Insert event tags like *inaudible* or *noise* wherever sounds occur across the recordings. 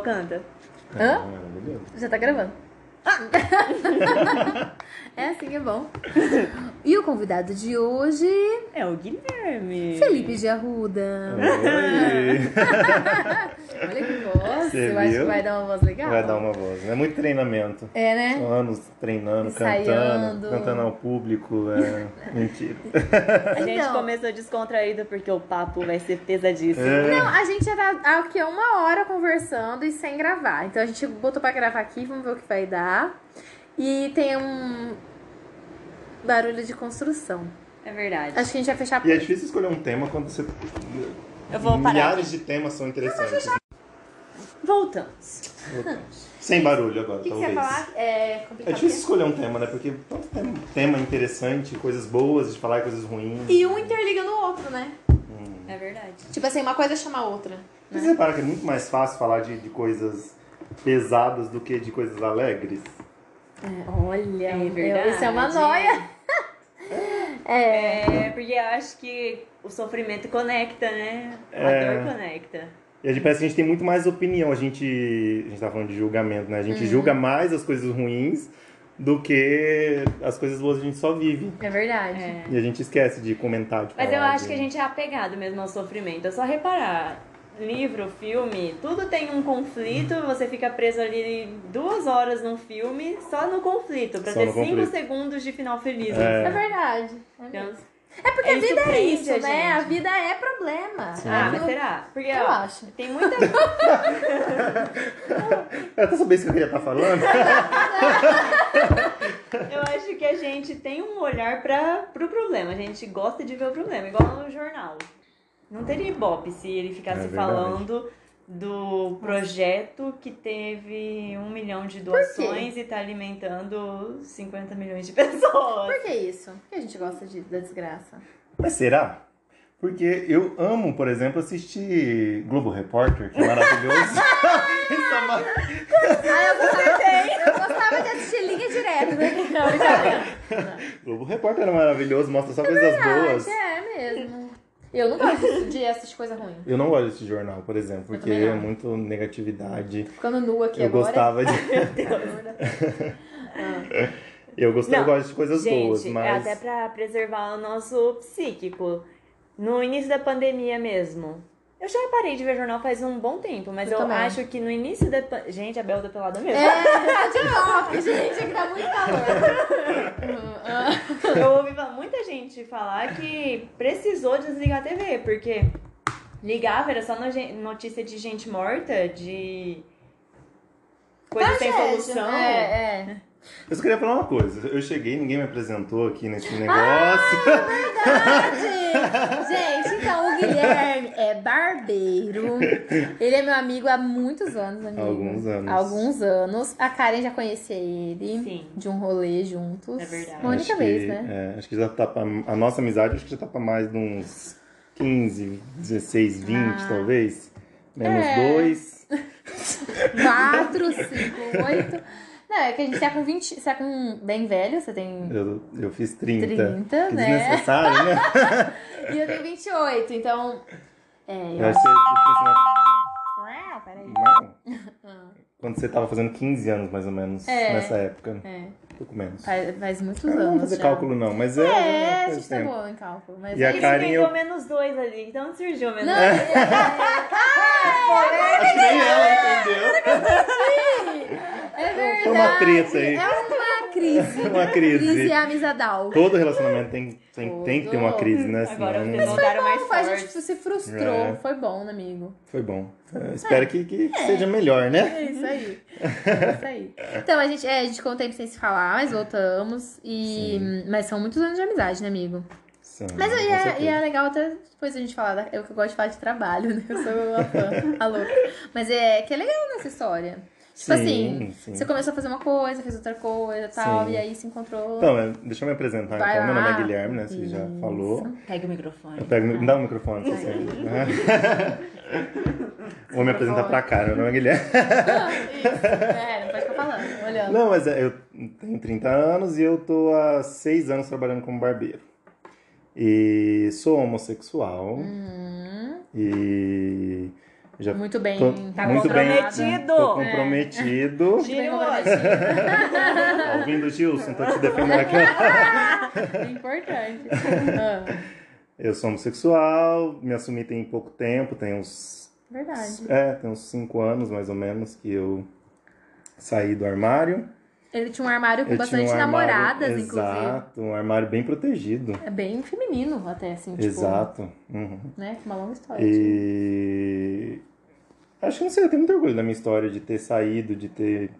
Canta. Hã? Ah. Já tá gravando. *laughs* é assim que é bom. *laughs* E o convidado de hoje, É o Guilherme. Felipe de Arruda. Oi. *laughs* Olha que Eu acho que vai dar uma voz legal. Vai dar uma voz. É muito treinamento. É, né? São anos treinando, Ensaiando. cantando, cantando ao público. É *laughs* mentira. A gente Então. começou descontraído porque o papo vai ser pesadíssimo. É. Não, a gente já tá aqui há uma hora conversando e sem gravar. Então a gente botou pra gravar aqui, vamos ver o que vai dar. E tem um barulho de construção. É verdade. Acho que a gente vai fechar por E é difícil escolher um tema quando você. Eu vou parar. Milhares de temas são interessantes. Voltamos. Sem barulho agora, que, que você talvez. ia falar? É É difícil escolher um tema, né? Porque tanto tem tema interessante, coisas boas de falar, coisas ruins. E um interliga no outro, né? É verdade. Tipo assim, uma coisa chama a outra. Você repara que é muito mais fácil falar de, de coisas pesadas do que de coisas alegres? Olha, É verdade. isso é uma noia. *laughs* É, porque eu acho que o sofrimento conecta, né? A É. dor conecta. E a gente parece que a gente tem muito mais opinião. A gente, a gente tá falando de julgamento, né? A gente julga mais as coisas ruins do que as coisas boas a gente só vive. É verdade. É. E a gente esquece de comentar. De Mas eu acho de- que a gente é apegado mesmo ao sofrimento. É só reparar. Livro, filme, tudo tem um conflito, você fica preso ali duas horas num filme só no conflito, pra Só ter cinco conflito. segundos de final feliz. É. É verdade. É, Então. É porque É a vida é isso, a né? A vida é problema. Ah, mas será? Porque, Eu ó, acho. tem muita É até saber isso que eu queria estar falando. *laughs* Eu acho que a gente tem um olhar para pro problema. A gente gosta de ver o problema, igual no jornal. Não teria ibope se ele ficasse É verdade. falando do projeto que teve um milhão de doações e tá alimentando 50 milhões de *laughs* pessoas. Por que isso? Por que a gente gosta de, da desgraça? Mas será? Porque eu amo, por exemplo, assistir Globo Repórter, que é maravilhoso. *laughs* Isso é mar- Ah, eu gostava, eu gostava de assistir linha direto, né? Não. Globo Repórter é maravilhoso, mostra só coisas boas. É mesmo. Eu não gosto de assistir coisa ruim. Eu não gosto desse jornal, por exemplo, porque é muito negatividade. Ficando nua aqui eu agora. gostava de. *laughs* *laughs* eu gostava, eu Não, gosto de coisas Gente, boas, é mas. até pra preservar o nosso psíquico. No início da pandemia mesmo. Eu já parei de ver jornal faz um bom tempo, mas Eu eu, acho que no início da. Gente, a Bel tá pelada mesmo. É, tá de novo, *laughs* gente, que dá muito calor. *laughs* Eu ouvi muita gente falar que precisou desligar a TV, porque ligava, era só no- notícia de gente morta, de coisa sem solução. É, é. Eu só queria falar uma coisa. Eu cheguei, ninguém me apresentou aqui nesse negócio. Ah, Verdade! *laughs* Gente, então o Guilherme é barbeiro. Ele é meu amigo há muitos anos, amigo. Alguns anos. Alguns anos. A Karen já conhecia ele. Sim. De um rolê juntos. É verdade. Uma única Acho vez, que- né? é, acho que já tá pra, A nossa amizade acho que já tá pra mais de uns 15, 16, 20, Ah. talvez. Menos É. dois. *laughs* Quatro, cinco, oito. Não, é que a gente tá com 20. Você tá com bem velho, você tem. Eu, eu fiz 30. 30, Que né? Desnecessário, né? *laughs* E eu tenho 28, então. É, eu Eu acho. achei que Ah, peraí. não. *laughs* Quando você tava fazendo 15 anos, mais ou menos, É. nessa época. É, pouco menos. faz, faz muitos Eu não anos. vou fazer já. cálculo, não, mas é. É, a gente tá boa em cálculo. Mas E a é. Karen, Inventou eu- menos dois ali, então surgiu menos Não, dois. é, *laughs* Acho que nem ela entendeu. é verdade. Foi uma treta aí. É uma crise. *laughs* Uma crise. Crise amizadal. Todo relacionamento tem, tem, tem que ter uma crise, né? Agora Senão- vocês voltaram mais Ufa, a gente se frustrou. É. Foi bom, né, amigo? Foi bom. Eu espero que, que seja melhor, né? É isso aí. É isso aí. Então, a gente, é, a gente ficou um tempo sem se falar, mas voltamos. E, mas são muitos anos de amizade, né, amigo? Sim, Mas e é, e é legal até depois a gente falar. Da, eu que gosto de falar de trabalho, né? Eu sou uma fã, a louca. Mas é que é legal nessa história. Tipo Sim, assim, sim. você começou a fazer uma coisa, fez outra coisa e tal, Sim. e aí se encontrou. Então, deixa eu me apresentar. Vai então, meu nome lá. é Guilherme, né? Você já Isso. falou. Pega o microfone. Eu pego, me dá o microfone, se você Vou me apresentar pra cá, meu nome é Guilherme. Isso, é, não pode ficar falando, olhando. Não, mas é, eu tenho 30 anos e eu tô há 6 anos trabalhando como barbeiro. E sou homossexual. Hum, E Já Muito bem. tô tá muito bem, comprometido. tô comprometido. Muito bem Gil comprometido. Tá ouvindo, Gilson? Tô te defendendo aqui. É importante. *laughs* Eu sou homossexual, me assumi tem pouco tempo, tem uns. verdade. É, tem uns 5 anos mais ou menos que eu saí do armário. Ele tinha um armário com Eu bastante um armário- namoradas, inclusive. Exato, um armário bem protegido. É bem feminino até, assim, tipo, Exato. Uhum. né? Uma longa história. E acho que não sei, eu tenho muito orgulho da minha história de ter saído, de ter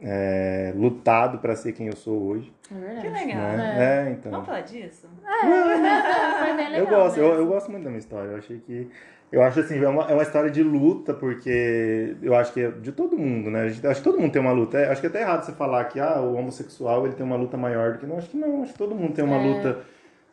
é, lutado pra ser quem eu sou hoje. É verdade. Que legal. Né? É, então. Vamos falar disso? Foi bem *laughs* legal, eu gosto, né? eu, eu gosto muito da minha história. Eu achei que. Eu acho assim, é uma, é uma história de luta, porque eu acho que é de todo mundo, né? Gente- acho que todo mundo tem uma luta. É, acho que é até errado você falar que ah, o homossexual ele tem uma luta maior do que não. Acho que não, acho que todo mundo tem uma É. luta,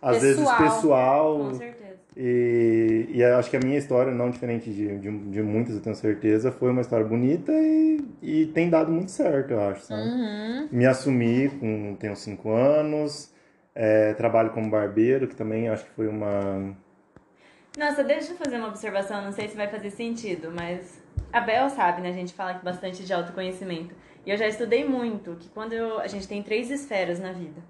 às Pessoal. vezes pessoal. Com certeza. E, e acho que a minha história, não diferente de, de, de muitas, eu tenho certeza, foi uma história bonita e, e tem dado muito certo, eu acho, sabe? Uhum. Me assumi, com, tenho cinco anos, é, trabalho como barbeiro, que também acho que foi uma... Nossa, deixa eu fazer uma observação, não sei se vai fazer sentido, mas a Bel sabe, né? A gente fala bastante de autoconhecimento. E eu já estudei muito que quando eu- a gente tem três esferas na vida: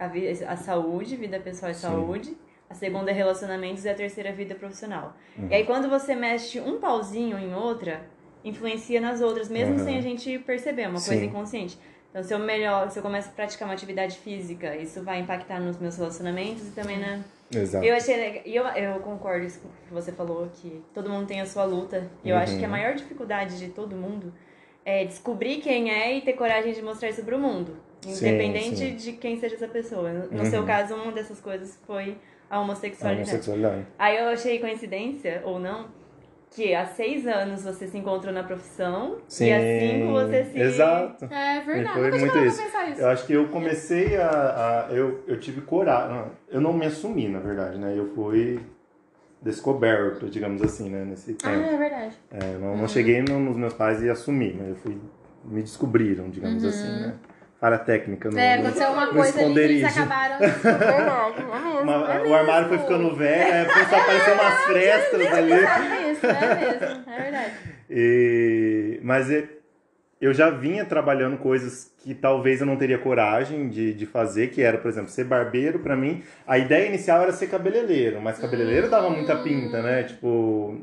a, a saúde, vida pessoal e Sim. saúde. A segunda é relacionamentos e a terceira é vida profissional. Uhum. E aí quando você mexe um pauzinho em outra, influencia nas outras, mesmo Uhum. sem a gente perceber, é uma coisa Sim. inconsciente. Então, se eu melhor, se eu começo a praticar uma atividade física, isso vai impactar nos meus relacionamentos e também na, Exato. eu achei eu, eu concordo com o que você falou, que todo mundo tem a sua luta. E eu Uhum. acho que a maior dificuldade de todo mundo é descobrir quem é e ter coragem de mostrar isso pro mundo. Sim, Independente sim. de quem seja essa pessoa. No Uhum. seu caso, uma dessas coisas foi a A homossexualidade. homossexualidade. Aí eu achei coincidência, ou não, que há seis anos você se encontrou na profissão Sim. e há cinco você se. Exato. É verdade. Foi tinha muito isso. isso. Eu acho que eu comecei a. a- eu, eu tive coragem. não, Eu não me assumi, na verdade, né? Eu fui descoberto, digamos assim, né? Nesse tempo. Ah, é verdade. É, não, não cheguei no- nos meus pais e assumi, mas eu fui. Me descobriram, digamos assim, né? Para técnica. No, É, aconteceu uma coisa ali que eles acabaram. *laughs* É verdade, é mesmo. Uma- é o armário foi ficando velho, aí começou a aparecer umas frestas ali. É isso, é mesmo. É verdade. E- mas é- eu já vinha trabalhando coisas que talvez eu não teria coragem de, de fazer, que era, por exemplo, ser barbeiro pra mim. A ideia inicial era ser cabeleireiro, mas cabeleireiro dava muita pinta, né? Tipo,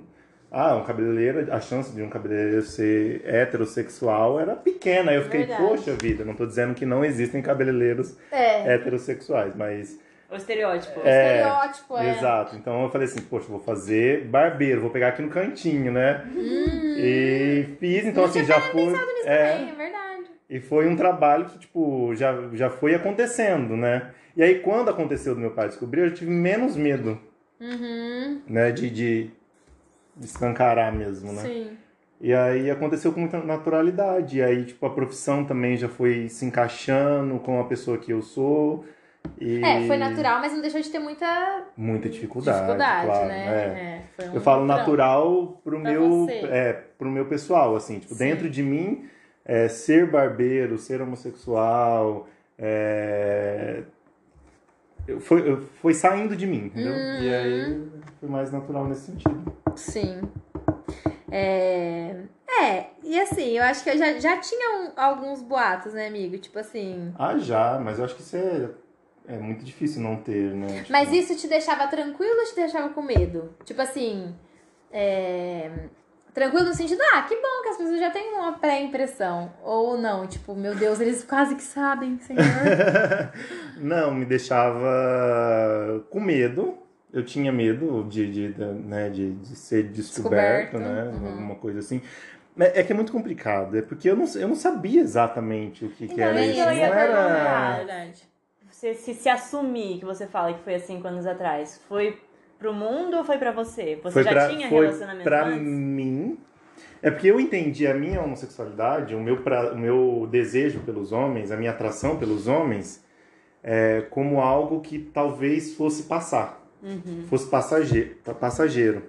ah, um cabeleireiro, a chance de um cabeleireiro ser heterossexual era pequena. Aí eu fiquei, Verdade. poxa vida, não tô dizendo que não existem cabeleireiros É. heterossexuais, mas O estereótipo. É, Estereótipo, é. Exato. Então eu falei assim, poxa, vou fazer barbeiro, vou pegar aqui no cantinho, né? E fiz, então Não assim, já foi. Isso É, também, é verdade. e foi um trabalho que, tipo, já, já foi acontecendo, né? E aí, quando aconteceu do meu pai descobrir, eu tive menos medo, Uhum, né? De, de escancarar mesmo, né? sim. E aí aconteceu com muita naturalidade. E aí, tipo, a profissão também já foi se encaixando com a pessoa que eu sou. E É, foi natural, mas não deixou de ter muita Muita dificuldade, dificuldade, claro. né? é. É, foi um Eu falo natural. natural pro Pra meu, você. é, pro meu pessoal, assim, tipo, Sim. dentro de mim, é, ser barbeiro, ser homossexual, é, eu- foi, eu- foi saindo de mim, entendeu? E Uhum. aí foi mais natural nesse sentido. Sim. É... é, e assim, eu acho que eu já, já tinha um- alguns boatos, né, amigo? Tipo assim. Ah, já, mas eu acho que isso é, é muito difícil não ter, né? Tipo, Mas isso te deixava tranquilo ou te deixava com medo? Tipo assim. É... Tranquilo no sentido, ah, que bom que as pessoas já têm uma pré-impressão. Ou não, tipo, meu Deus, eles quase que sabem, senhor. *laughs* Não, me deixava com medo. Eu tinha medo de, de, de, né, de, de ser descoberto, Descoberto, né? uhum. Alguma coisa assim. Mas É que é muito complicado, é porque eu não, eu não sabia exatamente o que, que era isso. eu Não ia era. Você se, se assumir, que você fala que foi há cinco anos atrás, foi pro mundo ou foi pra você? Você Foi já pra, tinha foi relacionamento pra antes? mim. É porque eu entendi a minha homossexualidade, o meu, pra, o meu desejo pelos homens, a minha atração pelos homens, é, como algo que talvez fosse passar. Uhum. fosse passageiro. passageiro.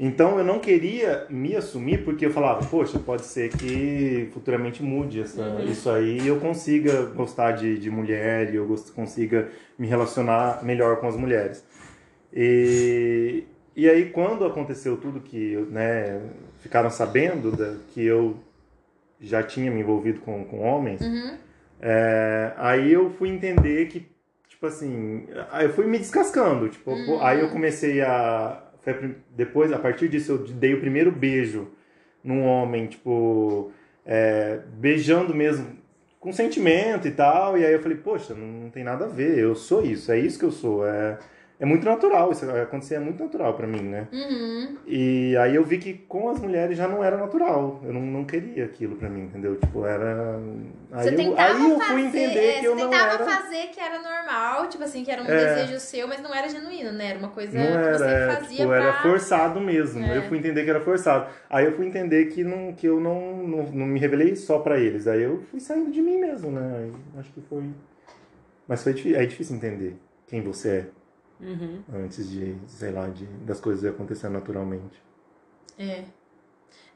Então eu não queria me assumir porque eu falava, poxa, pode ser que futuramente mude essa, Uhum. isso aí e eu consiga gostar de, de mulher e eu consiga me relacionar melhor com as mulheres. E, e aí, quando aconteceu tudo que, né, ficaram sabendo da, que eu já tinha me envolvido com, com homens, Uhum. é, aí eu fui entender que, tipo assim, aí eu fui me descascando, tipo, Uhum. aí eu comecei a, foi depois, a partir disso, eu dei o primeiro beijo num homem, tipo, é, beijando mesmo, com sentimento e tal, e aí eu falei, poxa, não, não tem nada a ver, eu sou isso, é isso que eu sou, é, é muito natural, isso acontecer é muito natural pra mim, né? Uhum. E aí eu vi que com as mulheres já não era natural. Eu não, não queria aquilo pra mim, entendeu? Tipo, era. Aí, Você eu, tentava aí eu fazer, fui entender é, que eu você não tentava era. fazer que era normal, tipo assim, que era um É. desejo seu, mas não era genuíno, né? Era uma coisa Não que era, você é, fazia tipo, pra... era forçado mesmo. É. Eu fui entender que era forçado. Aí eu fui entender que, não, que eu não, não, não me revelei só pra eles. Aí eu fui saindo de mim mesmo, né? Aí acho que foi. Mas foi, é difícil entender quem você é Uhum. antes de, sei lá, de, das coisas acontecendo naturalmente. É.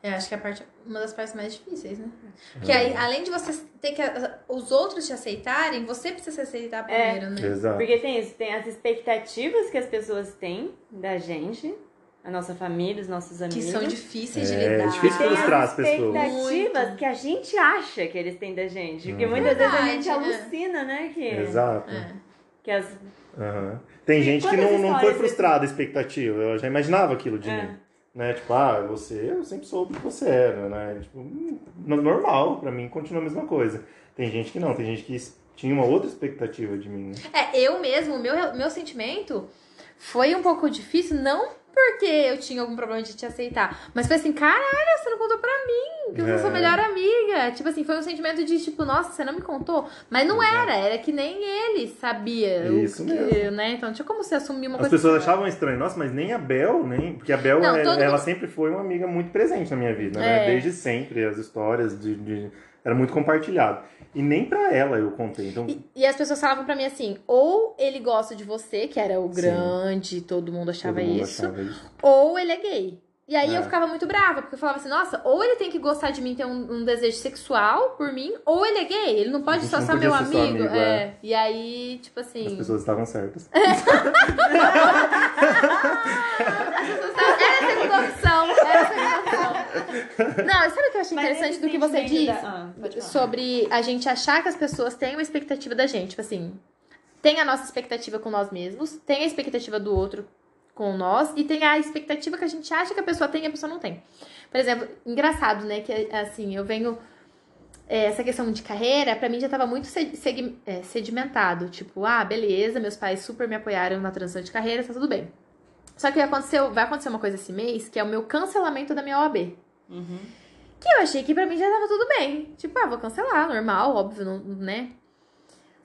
É, acho que é a parte, uma das partes mais difíceis, né? Porque aí, além de você ter que os outros te aceitarem, você precisa se aceitar É. primeiro, né? Exato. Porque tem isso, tem as expectativas que as pessoas têm da gente, a nossa família, os nossos Que amigos. são difíceis de É, lidar. difícil tem frustrar as as pessoas. expectativas Muito. que a gente acha que eles têm da gente. Porque Uhum. muitas vezes a gente Verdade, é. alucina, né? Que, Exato. É. que as. Aham. Tem gente que não, não foi frustrada a expectativa. Eu já imaginava aquilo de É. mim. Né? Tipo, ah, você, eu sempre soube que você era, né? Tipo, hum, no- normal, pra mim continua a mesma coisa. Tem gente que não, tem gente que tinha uma outra expectativa de mim. Né? É, eu mesmo, o meu, meu sentimento foi um pouco difícil, não porque eu tinha algum problema de te aceitar, mas foi assim, caralho, você não contou pra mim, que eu sou sua É. melhor amiga. Tipo assim, foi um sentimento de tipo, nossa, você não me contou. Mas não era, era que nem ele sabia. Isso que, mesmo. né? Então tinha como você assumir uma As coisa. pessoas que- achavam estranho, nossa, mas nem a Bel, nem. Porque a Bel, é- ela mundo- sempre foi uma amiga muito presente na minha vida, né? É. Desde sempre, as histórias de. de- Era muito compartilhado. E nem pra ela eu contei. Então, E, e as pessoas falavam pra mim assim, ou ele gosta de você, que era o Sim. grande, todo mundo achava todo mundo isso, achava isso. ou ele é gay. E aí É. eu ficava muito brava, porque eu falava assim, nossa, ou ele tem que gostar de mim, ter um, um desejo sexual por mim, ou ele é gay, ele não pode só não ser meu ser amigo. amigo, é. é. E aí, tipo assim. *laughs* As pessoas estavam certas. Era a segunda opção, era a segunda opção. Não, e sabe o que eu achei Mas interessante do que você disse? da- Ah, sobre a gente achar que as pessoas têm uma expectativa da gente. Tipo assim, tem a nossa expectativa com nós mesmos, tem a expectativa do outro com nós e tem a expectativa que a gente acha que a pessoa tem e a pessoa não tem. Por exemplo, engraçado, né? Que assim, eu venho. é, essa questão de carreira, pra mim já tava muito seg- é, sedimentado. Tipo, ah, beleza, meus pais super me apoiaram na transição de carreira, tá tudo bem. Só que aconteceu, vai acontecer uma coisa esse mês, que é o meu cancelamento da minha OAB. Uhum. Que eu achei que pra mim já tava tudo bem. Tipo, ah, vou cancelar, normal, óbvio, não- né?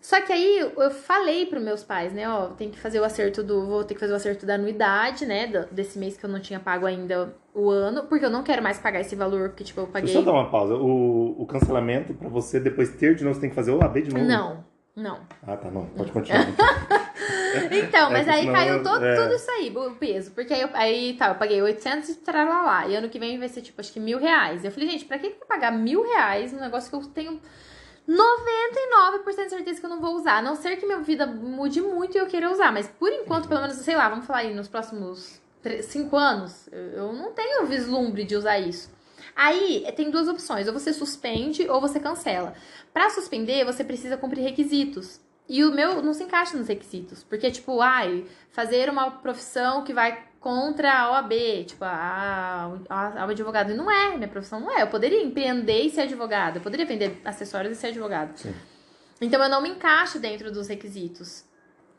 Só que aí eu falei pros meus pais, né, ó, tem que fazer o acerto do. Vou ter que fazer o acerto da anuidade, né? desse mês que eu não tinha pago ainda o ano, porque eu não quero mais pagar esse valor, porque, tipo, eu Deixa eu paguei. só dar uma pausa. O, o cancelamento, pra você depois ter de novo, você tem que fazer o AB de novo? Não, não. Ah, tá, não. Pode continuar. *laughs* Então, mas É aí caiu todo, é. tudo isso aí, o peso. Porque aí, eu- aí tá, eu paguei 800 e lá E ano que vem vai ser, tipo, acho que mil reais. Eu falei, gente, pra que que eu vou pagar mil reais num negócio que eu tenho 99% de certeza que eu não vou usar? A não ser que minha vida mude muito e eu queira usar. Mas por enquanto, pelo menos, sei lá, vamos falar aí, nos próximos 5 anos, eu, não tenho vislumbre de usar isso. Aí tem duas opções, ou você suspende ou você cancela. Pra suspender, você precisa cumprir requisitos. E o meu não se encaixa nos requisitos. Porque, tipo, ai, fazer uma profissão que vai contra a OAB, tipo, a, a, a advogado. E não é, minha profissão não é. Eu poderia empreender e ser advogada. Eu poderia vender acessórios e ser advogado. Sim. Então eu não me encaixo dentro dos requisitos.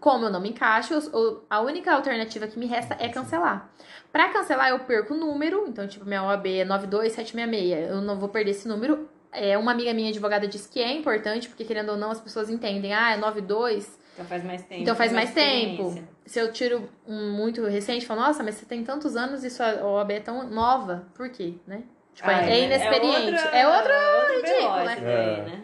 Como eu não me encaixo, eu- eu- a única alternativa que me resta é cancelar. Pra cancelar, eu perco o número. Então, tipo, minha OAB é 92766. Eu não vou perder esse número. É, uma amiga minha advogada disse que é importante, porque querendo ou não, as pessoas entendem. Ah, é 92. Então faz mais tempo. Então faz mais tempo. Se eu tiro um muito recente, falo, nossa, mas você tem tantos anos e sua OAB é tão nova. Por quê, né? Tipo, Ah, é inexperiente. outra- É outro ridículo, né? daí, É. né?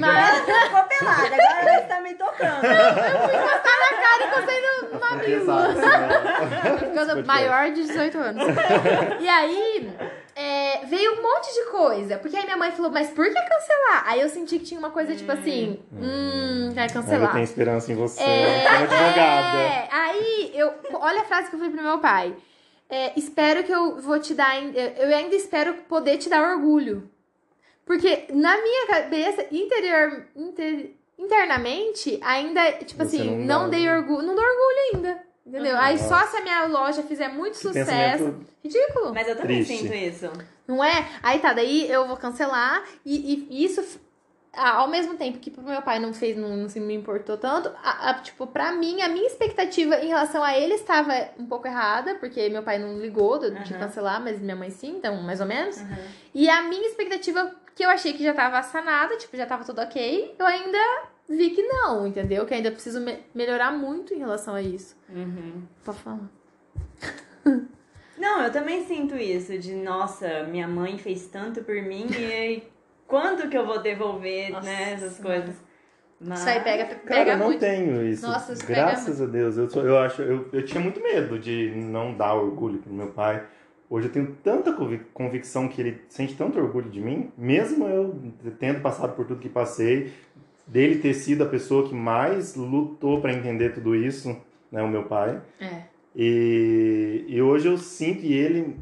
Mas Ficou pelada, agora ela está me tocando. cara, encostei no É mamilo. pesado, assim, né? *laughs* Ficando maior de 18 anos. E aí, é, veio um monte de coisa. Porque aí minha mãe falou, mas por que cancelar? Aí eu senti que tinha uma coisa tipo assim, hum, internet Eu cancelar. tenho esperança em você, É, advogada. É, aí eu. Olha a frase que eu falei pro meu pai. É, espero que eu vou te dar. Eu ainda espero poder te dar orgulho. Porque na minha cabeça, interior, inter- internamente, ainda, tipo Você assim, não não, dá dei orgulho. Não dou orgulho ainda. Entendeu? Uhum. Aí só se a minha loja fizer muito Que sucesso. pensamento Ridículo. Mas eu também Triste. sinto isso. Não é? Aí tá, daí eu vou cancelar e, e isso, ao mesmo tempo que pro meu pai não fez, não, não se me importou tanto, a- a- tipo, pra mim, a minha expectativa em relação a ele estava um pouco errada, porque meu pai não ligou de, de Aham. cancelar, mas minha mãe sim, então mais ou menos. Uhum. E a minha expectativa, que eu achei que já tava sanada, tipo, já tava tudo ok, eu ainda vi que não, entendeu? Que ainda preciso me- melhorar muito em relação a isso. Uhum. Pode falar. Não, eu também sinto isso, de nossa, minha mãe fez tanto por mim e quando que eu vou devolver, Nossa né, essas coisas. Mas... Isso aí pega, Cara, pega eu não muito. tenho isso. Nossa, isso pega Graças a Deus. Eu, sou- eu acho, eu, eu tinha muito medo de não dar orgulho pro meu pai. Hoje eu tenho tanta convic- convicção que ele sente tanto orgulho de mim, mesmo eu tendo passado por tudo que passei, dele ter sido a pessoa que mais lutou para entender tudo isso, né, o meu pai. É. E, e hoje eu sinto e ele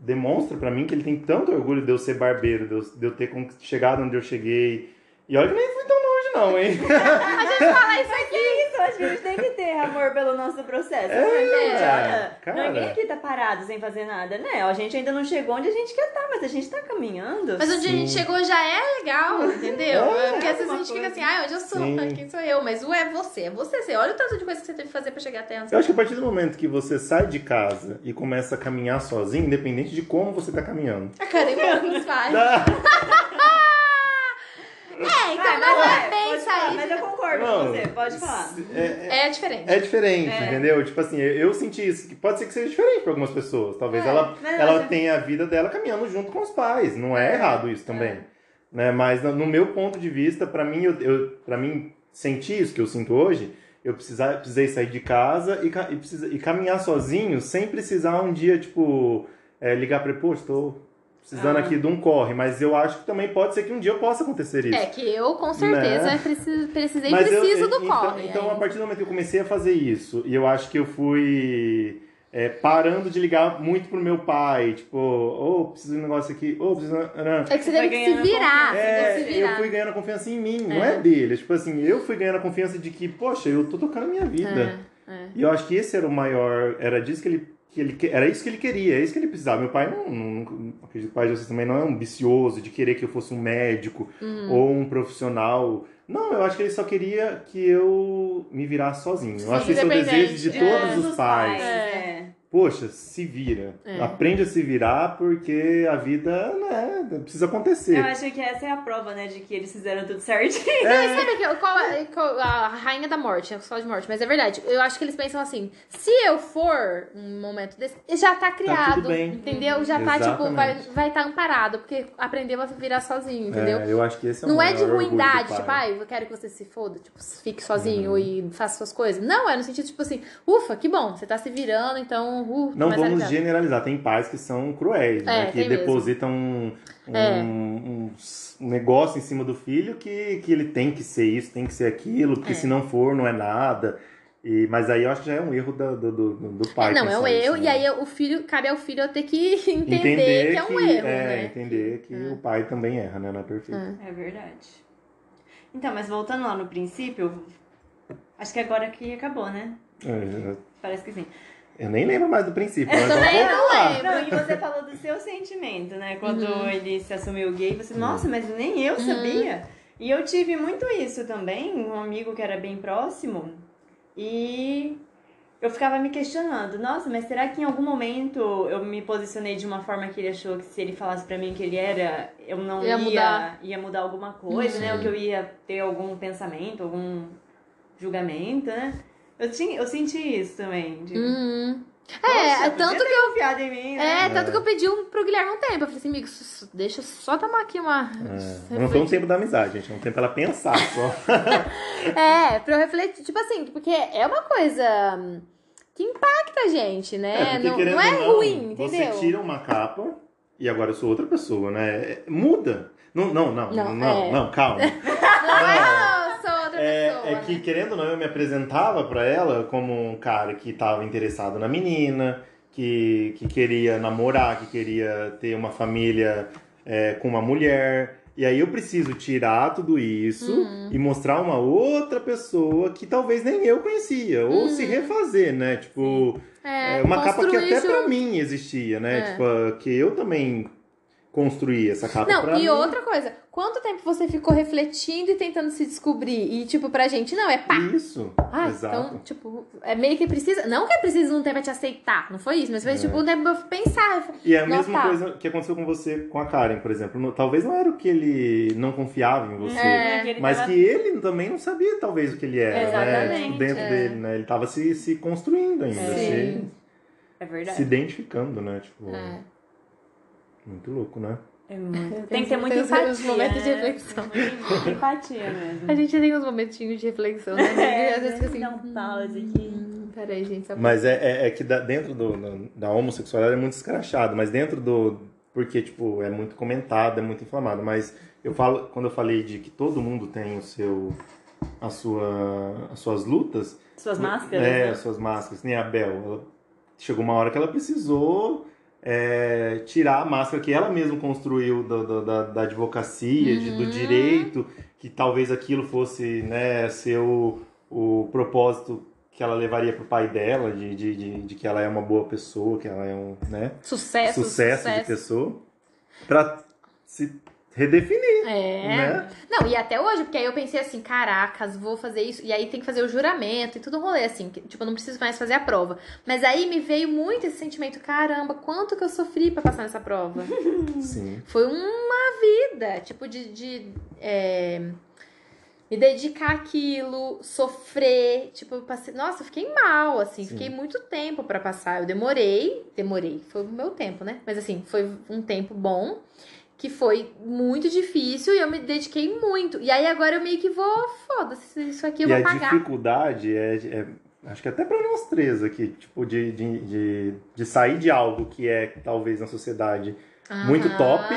demonstra pra mim que ele tem tanto orgulho de eu ser barbeiro, de eu, de eu ter chegado onde eu cheguei. E olha que nem fui tão longe não, hein? Fala isso aqui! Isso, acho que a gente tem que ter amor pelo nosso processo. É, Gente, olha, cara. ninguém aqui tá parado sem fazer nada, né? A gente ainda não chegou onde a gente quer estar, mas a gente tá caminhando. Mas onde a gente Sim. chegou já é legal, *laughs* entendeu? É, Porque às vezes a gente fica coisa. assim, ah, onde eu sou? Sim. Quem sou eu? Mas o é você, é você. Você olha o tanto de coisa que você teve que fazer pra chegar até onde Eu acho que a partir do momento que você sai de casa e começa a caminhar sozinho, independente de como você tá caminhando. A Karina nos faz. É, então Vai, não mas é bem sair. Mas eu concordo Não. com você, pode falar. É, É diferente. é diferente, É. entendeu? Tipo assim, eu, eu senti isso, que pode ser que seja diferente pra algumas pessoas. Talvez É. ela, ela tenha a vida dela caminhando junto com os pais. Não é errado isso também. Né? Mas no, no meu ponto de vista, pra mim, eu, eu, pra mim sentir isso que eu sinto hoje, eu precisar, precisei sair de casa e, e, precisa, e caminhar sozinho sem precisar um dia, tipo, é, ligar pra ele, pô, estou precisando Ah. aqui de um corre. Mas eu acho que também pode ser que um dia eu possa acontecer isso. É que eu, com certeza, Né? preciso, precisei Mas eu- preciso do então, corre. Então, Aí- a partir do momento que eu comecei a fazer isso, e eu acho que eu fui é, parando de ligar muito pro meu pai, tipo, ô, preciso de um negócio aqui, ô, preciso. É Não. que você Você teve que se virar. É, se eu virar. fui ganhando confiança em mim, não É. é dele. Tipo assim, eu fui ganhando a confiança de que, poxa, eu tô tocando a minha vida. É, é. E eu acho que esse era o maior. Era disso que ele. Que ele que- era isso que ele queria, é isso que ele precisava. Meu pai não, não, não acredito que o pai de vocês também não é ambicioso de querer que eu fosse um médico Uhum. ou um profissional. Não, eu acho que ele só queria que eu me virasse sozinho. Eu acho que esse é o desejo de independente. todos É. os pais. É. Poxa, se vira. É. Aprende a se virar porque a vida, né, precisa acontecer. Eu acho que essa é a prova, né, de que eles fizeram tudo certinho. *laughs* Não, e sabe que, qual, é- qual- a rainha da morte, a só de morte, mas é verdade. Eu acho que eles pensam assim: se eu for um momento desse, já tá criado. tudo bem. Entendeu? Já tá, tipo, vai Exatamente. vai tá amparado, porque aprendeu a virar sozinho, entendeu? É, eu acho que esse é o Não é de ruindade, pai. tipo, ai, eu quero que você se foda, tipo, fique sozinho Uhum. e faça suas coisas. Não, é no sentido, tipo assim, ufa, que bom, você tá se virando, então, Não vamos generalizar. Tem pais que são cruéis, né? É, Que tem mesmo. depositam um, um- É. um um negócio em cima do filho que, que ele tem que ser isso, tem que ser aquilo, porque É. se não for, não é nada. E, mas aí eu acho que já é um erro do, do, do, do pai. É, não, é um erro, isso, e né? aí o filho, cabe ao filho ter que *laughs* entender, que é um erro, é, né? entender que o pai também erra, né? Não é perfeito. É verdade. Então, mas voltando lá no princípio, acho que agora que acabou, né? É, Parece que sim. Eu nem lembro mais do princípio, mas também não lembro. Não, e você falou do seu sentimento, né? Quando Uhum. ele se assumiu gay, você, nossa, mas nem eu sabia. E eu tive muito isso também, um amigo que era bem próximo, e eu ficava me questionando, nossa, mas será que em algum momento eu me posicionei de uma forma que ele achou que se ele falasse pra mim que ele era, eu não Ia ia, mudar. ia mudar alguma coisa, né? Ou que eu ia ter algum pensamento, algum julgamento, né? Eu, tinha, eu senti isso também. De, Uhum. É, podia tanto que eu. confiado em mim, né? É, tanto que eu pedi um pro Guilherme um tempo. Eu falei assim, amigo, deixa eu só tomar aqui uma. É, não foi um tempo da amizade, gente. É um tempo pra ela pensar só. *laughs* É, pra eu refletir, tipo assim, porque é uma coisa hum, que impacta a gente, né? porque, não, não é não, ruim, entendeu? Você tira uma capa e agora eu sou outra pessoa, né? É- Muda. Não, não, não, Não, não, é. *laughs* não, calma. Não é, não, eu sou outra É, pessoa. é que, querendo ou não, eu me apresentava pra ela como um cara que tava interessado na menina, que, que queria namorar, que queria ter uma família é, com uma mulher. E aí eu preciso tirar tudo isso Uhum. e mostrar uma outra pessoa que talvez nem eu conhecia. Ou se refazer, né? Tipo, É, é uma capa que até pra junto. mim existia, né? É. Tipo, que eu também construí essa capa Não, e mim. outra coisa, quanto tempo você ficou refletindo e tentando se descobrir? E, tipo, pra gente, não, é pá. Isso, Ah, exato. então, tipo, é meio que precisa. Não que é preciso um tempo pra te aceitar, não foi isso, mas foi tipo um tempo pra eu pensar. E é a mesma notar. coisa que aconteceu com você, com a Karen, por exemplo. No- Talvez não era o que ele não confiava em você, É. Ele mas que ele também não sabia, talvez, o que ele era, né? Exatamente, Tipo, dentro é. dele, né? Ele tava se, se construindo ainda, Sim. É se, verdade. se identificando, né? Tipo, É. muito louco, né? É muito. *laughs* Tem Tem que ter muita tem os- empatia. os momentos de reflexão. *laughs* Empatia mesmo. A gente tem uns momentinhos de reflexão, né? *laughs* É, Às vezes fica assim. dá um pause aqui. hum, Peraí, gente. Só... Mas é, é, é que da- dentro do, da- da homossexualidade é muito escrachado, mas dentro do. Porque, tipo, é muito comentado, é muito inflamado. Mas eu falo, quando eu falei de que todo mundo tem o seu. A sua, as suas lutas, Suas máscaras. É, né? as suas máscaras. Nem a Bel. Ela, chegou uma hora que ela precisou é, tirar a máscara que ela mesma construiu do- do- da, da advocacia, de- do Uhum. direito, que talvez aquilo fosse né, ser o, o propósito que ela levaria pro pai dela, de, de, de, de que ela é uma boa pessoa, que ela é um né, Sucesso, sucesso, sucesso. de pessoa, se redefinir, É. né? Não, e até hoje, porque aí eu pensei assim, caracas, vou fazer isso. E aí tem que fazer o juramento e tudo um rolê, assim. que, tipo, eu não preciso mais fazer a prova. Mas aí me veio muito esse sentimento, caramba, quanto que eu sofri pra passar nessa prova. *laughs* Sim. Foi uma vida, tipo, de. de é, me dedicar àquilo, sofrer. Tipo, eu passei. Nossa, eu fiquei mal, assim. Sim. Fiquei muito tempo pra passar. Eu demorei, demorei. Foi o meu tempo, né? Mas assim, foi um tempo bom. Que foi muito difícil e eu me dediquei muito. E aí agora eu meio que vou, foda-se, isso aqui eu e vou a pagar. dificuldade é, é- acho que até para nós três aqui, tipo, de, de, de, de sair de algo que é talvez na sociedade muito top.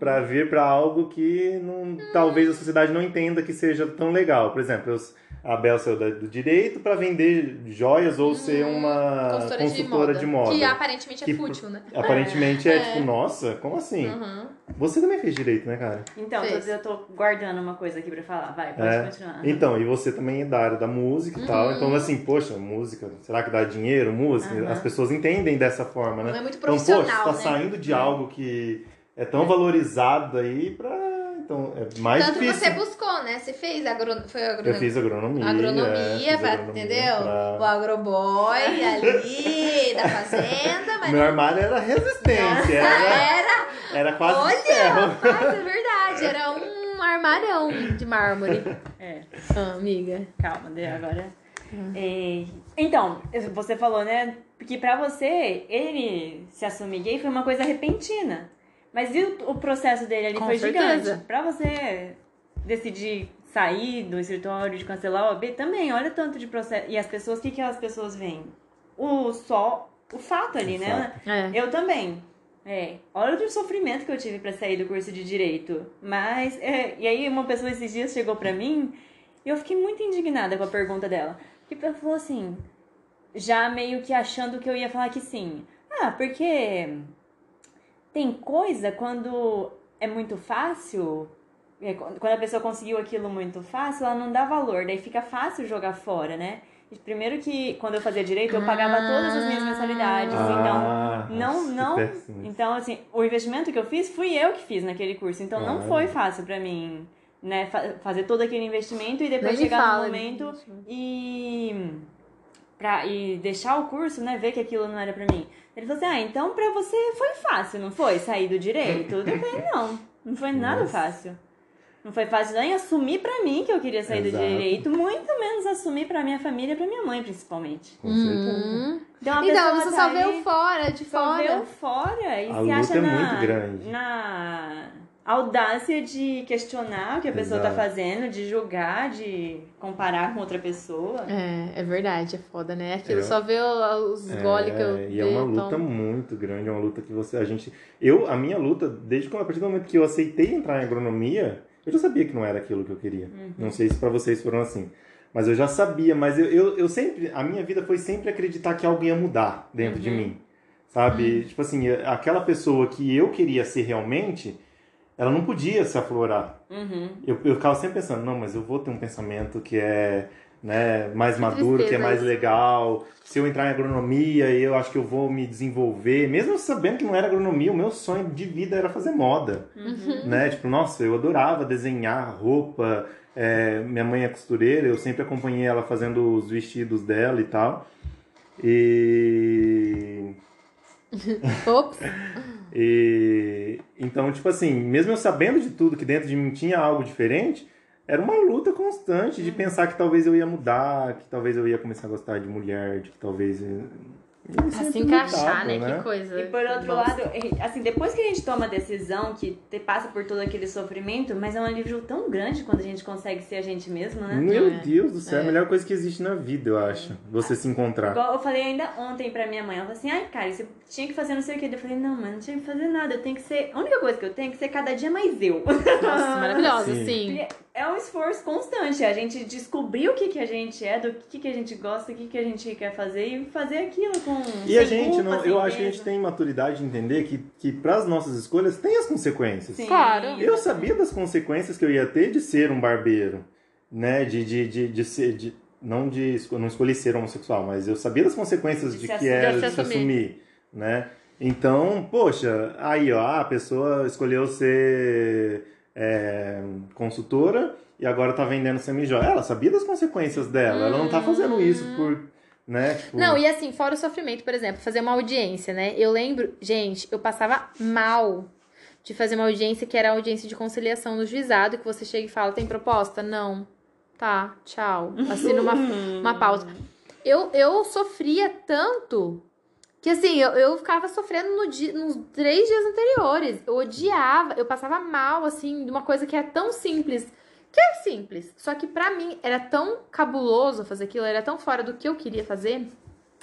pra vir pra algo que não, talvez a sociedade não entenda que seja tão legal. Por exemplo, eu, a Bel saiu do direito pra vender joias ou ser uma Consultora, consultora de moda. Que aparentemente é Que- fútil, né? Aparentemente é, tipo, nossa, como assim? Uhum. Você também fez direito, né, cara? Então, Fez. eu tô guardando uma coisa aqui pra falar. Vai, pode É. continuar. Então, e você também é da área da música e tal. Uhum. Então, assim, poxa, música, será que dá dinheiro, música? Aham. As pessoas entendem dessa forma, né? Não é muito Então, profissional, poxa, você tá né? saindo de algo que é tão valorizado aí pra. Então, é mais Tanto difícil. você buscou, né? Você fez agro... foi agronomia. Eu fiz agronomia. agronomia, é, fiz pra- agronomia entendeu? pra- O agroboy ali da fazenda, mas Meu não armário era resistente, era, era. era quase Olha, de ferro. rapaz, é verdade. Era um armarão de mármore. É, Ah, amiga. calma, de- agora. Hum. É, então, você falou, né? Que pra você, ele se assumir gay foi uma coisa repentina. Mas e o, o processo dele ali Com foi certeza. gigante. Pra você decidir sair do escritório, de cancelar o OAB, também, olha o tanto de processo. E as pessoas, o que, que as pessoas veem? O só, o fato ali, O né? É. Eu também. É, olha o sofrimento que eu tive pra sair do curso de direito. Mas, é, e aí uma pessoa esses dias chegou pra mim e eu fiquei muito indignada com a pergunta dela. Porque ela falou assim, já meio que achando que eu ia falar que sim. Ah, porque tem coisa quando é muito fácil, é, quando a pessoa conseguiu aquilo muito fácil, ela não dá valor, daí fica fácil jogar fora, né? Primeiro que quando eu fazia direito, eu pagava todas as minhas mensalidades, então Ah, não, que não. péssimo. Então, assim, o investimento que eu fiz, fui eu que fiz naquele curso. Então, não Ah. foi fácil pra mim, né, fa- fazer todo aquele investimento e depois chegar fala no momento e pra, e deixar o curso, né, ver que aquilo não era pra mim. Ele falou assim: "Ah, então pra você foi fácil, não foi sair do direito?" Eu falei: "Não, não foi nada Nossa. fácil." Não foi fácil nem assumir pra mim que eu queria sair Exato. do direito, muito menos assumir pra minha família e pra minha mãe, principalmente. Com certeza. Uhum. Então, Então, você tá só ali- vê o fora, de só fora. vê o fora e A se luta acha é na, muito grande. na audácia de questionar o que a pessoa tá Exato. fazendo, de julgar, de comparar com outra pessoa. É, é verdade, é foda, né? Aquilo É. só vê os goles que eu É, e é uma dei, luta então- muito grande, é uma luta que você, a gente, eu, a minha luta, desde quando, a partir do momento que eu aceitei entrar em agronomia, eu já sabia que não era aquilo que eu queria. Uhum. Não sei se pra vocês foram assim, Mas eu já sabia, mas eu, eu, eu sempre. A minha vida foi sempre acreditar que algo ia mudar dentro de mim. Sabe? Tipo assim, aquela pessoa que eu queria ser realmente, ela não podia se aflorar. Uhum. Eu, eu ficava sempre pensando, não, mas eu vou ter um pensamento que é né, mais maduro, que é tristeza mais isso. legal. Se eu entrar em agronomia, eu acho que eu vou me desenvolver. Mesmo sabendo que não era agronomia, o meu sonho de vida era fazer moda. Né? Tipo, nossa, eu adorava desenhar roupa. É, minha mãe é costureira, eu sempre acompanhei ela fazendo os vestidos dela e tal. E *laughs* Ops. e então, tipo assim, mesmo eu sabendo de tudo que dentro de mim tinha algo diferente, era uma luta constante de pensar que talvez eu ia mudar, que talvez eu ia começar a gostar de mulher, de que talvez eu... Pra se encaixar, lutava, né? Que coisa. E por outro Nossa. lado, assim, depois que a gente toma a decisão, que te passa por todo aquele sofrimento, mas é um alívio tão grande quando a gente consegue ser a gente mesmo, né? Meu É. Deus do céu, é a É. melhor coisa que existe na vida, eu acho. Você se encontrar. Igual eu falei ainda ontem pra minha mãe, ela falou assim, ai, cara, você tinha que fazer não sei o que. Eu falei, não, mãe, não tinha que fazer nada, eu tenho que ser. A única coisa que eu tenho é que ser cada dia mais eu. Nossa, *laughs* maravilhosa, Sim. sim. É um esforço constante, a gente descobrir o que, que a gente é, do que, que a gente gosta, o que, que a gente quer fazer e fazer aquilo com. E a gente, culpa, não, eu acho que a gente tem maturidade de entender que, que para as nossas escolhas tem as consequências. Sim. Claro. Eu sabia das consequências que eu ia ter de ser um barbeiro, né? De, de, de, de ser. De, não de não escolhi ser homossexual, mas eu sabia das consequências De de, que assumir. era De se assumir. assumir, né? Então, poxa, aí ó, a pessoa escolheu ser é, consultora e agora tá vendendo semijóia. Ela sabia das consequências dela, ela não tá fazendo isso por, né? Tipo, Não, e assim, fora o sofrimento, por exemplo, fazer uma audiência, né? Eu lembro, gente, eu passava mal de fazer uma audiência que era a audiência de conciliação no juizado, que você chega e fala, tem proposta? Não. Tá, tchau. Assina uma, *laughs* uma pausa. Eu, eu sofria tanto que assim, eu, eu ficava sofrendo no dia, nos três dias anteriores. Eu odiava, eu passava mal, assim, de uma coisa que é tão simples. Que é simples. Só que pra mim era tão cabuloso fazer aquilo, era tão fora do que eu queria fazer.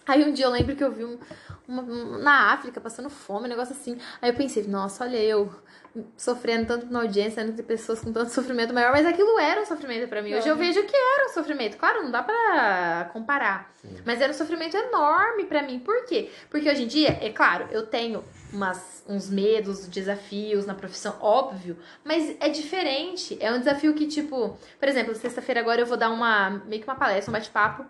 Aí um dia eu lembro que eu vi um, uma- um- na África passando fome, um negócio assim. Aí eu pensei, nossa, olha eu sofrendo tanto na audiência, né, tem pessoas com tanto sofrimento maior, mas aquilo era um sofrimento pra mim. Hoje eu vejo que era um sofrimento. Claro, não dá pra comparar. Mas era um sofrimento enorme pra mim. Por quê? Porque hoje em dia, é claro, eu tenho umas, uns medos, desafios na profissão, óbvio, mas é diferente. É um desafio que, tipo, por exemplo, sexta-feira agora eu vou dar uma meio que uma palestra, um bate-papo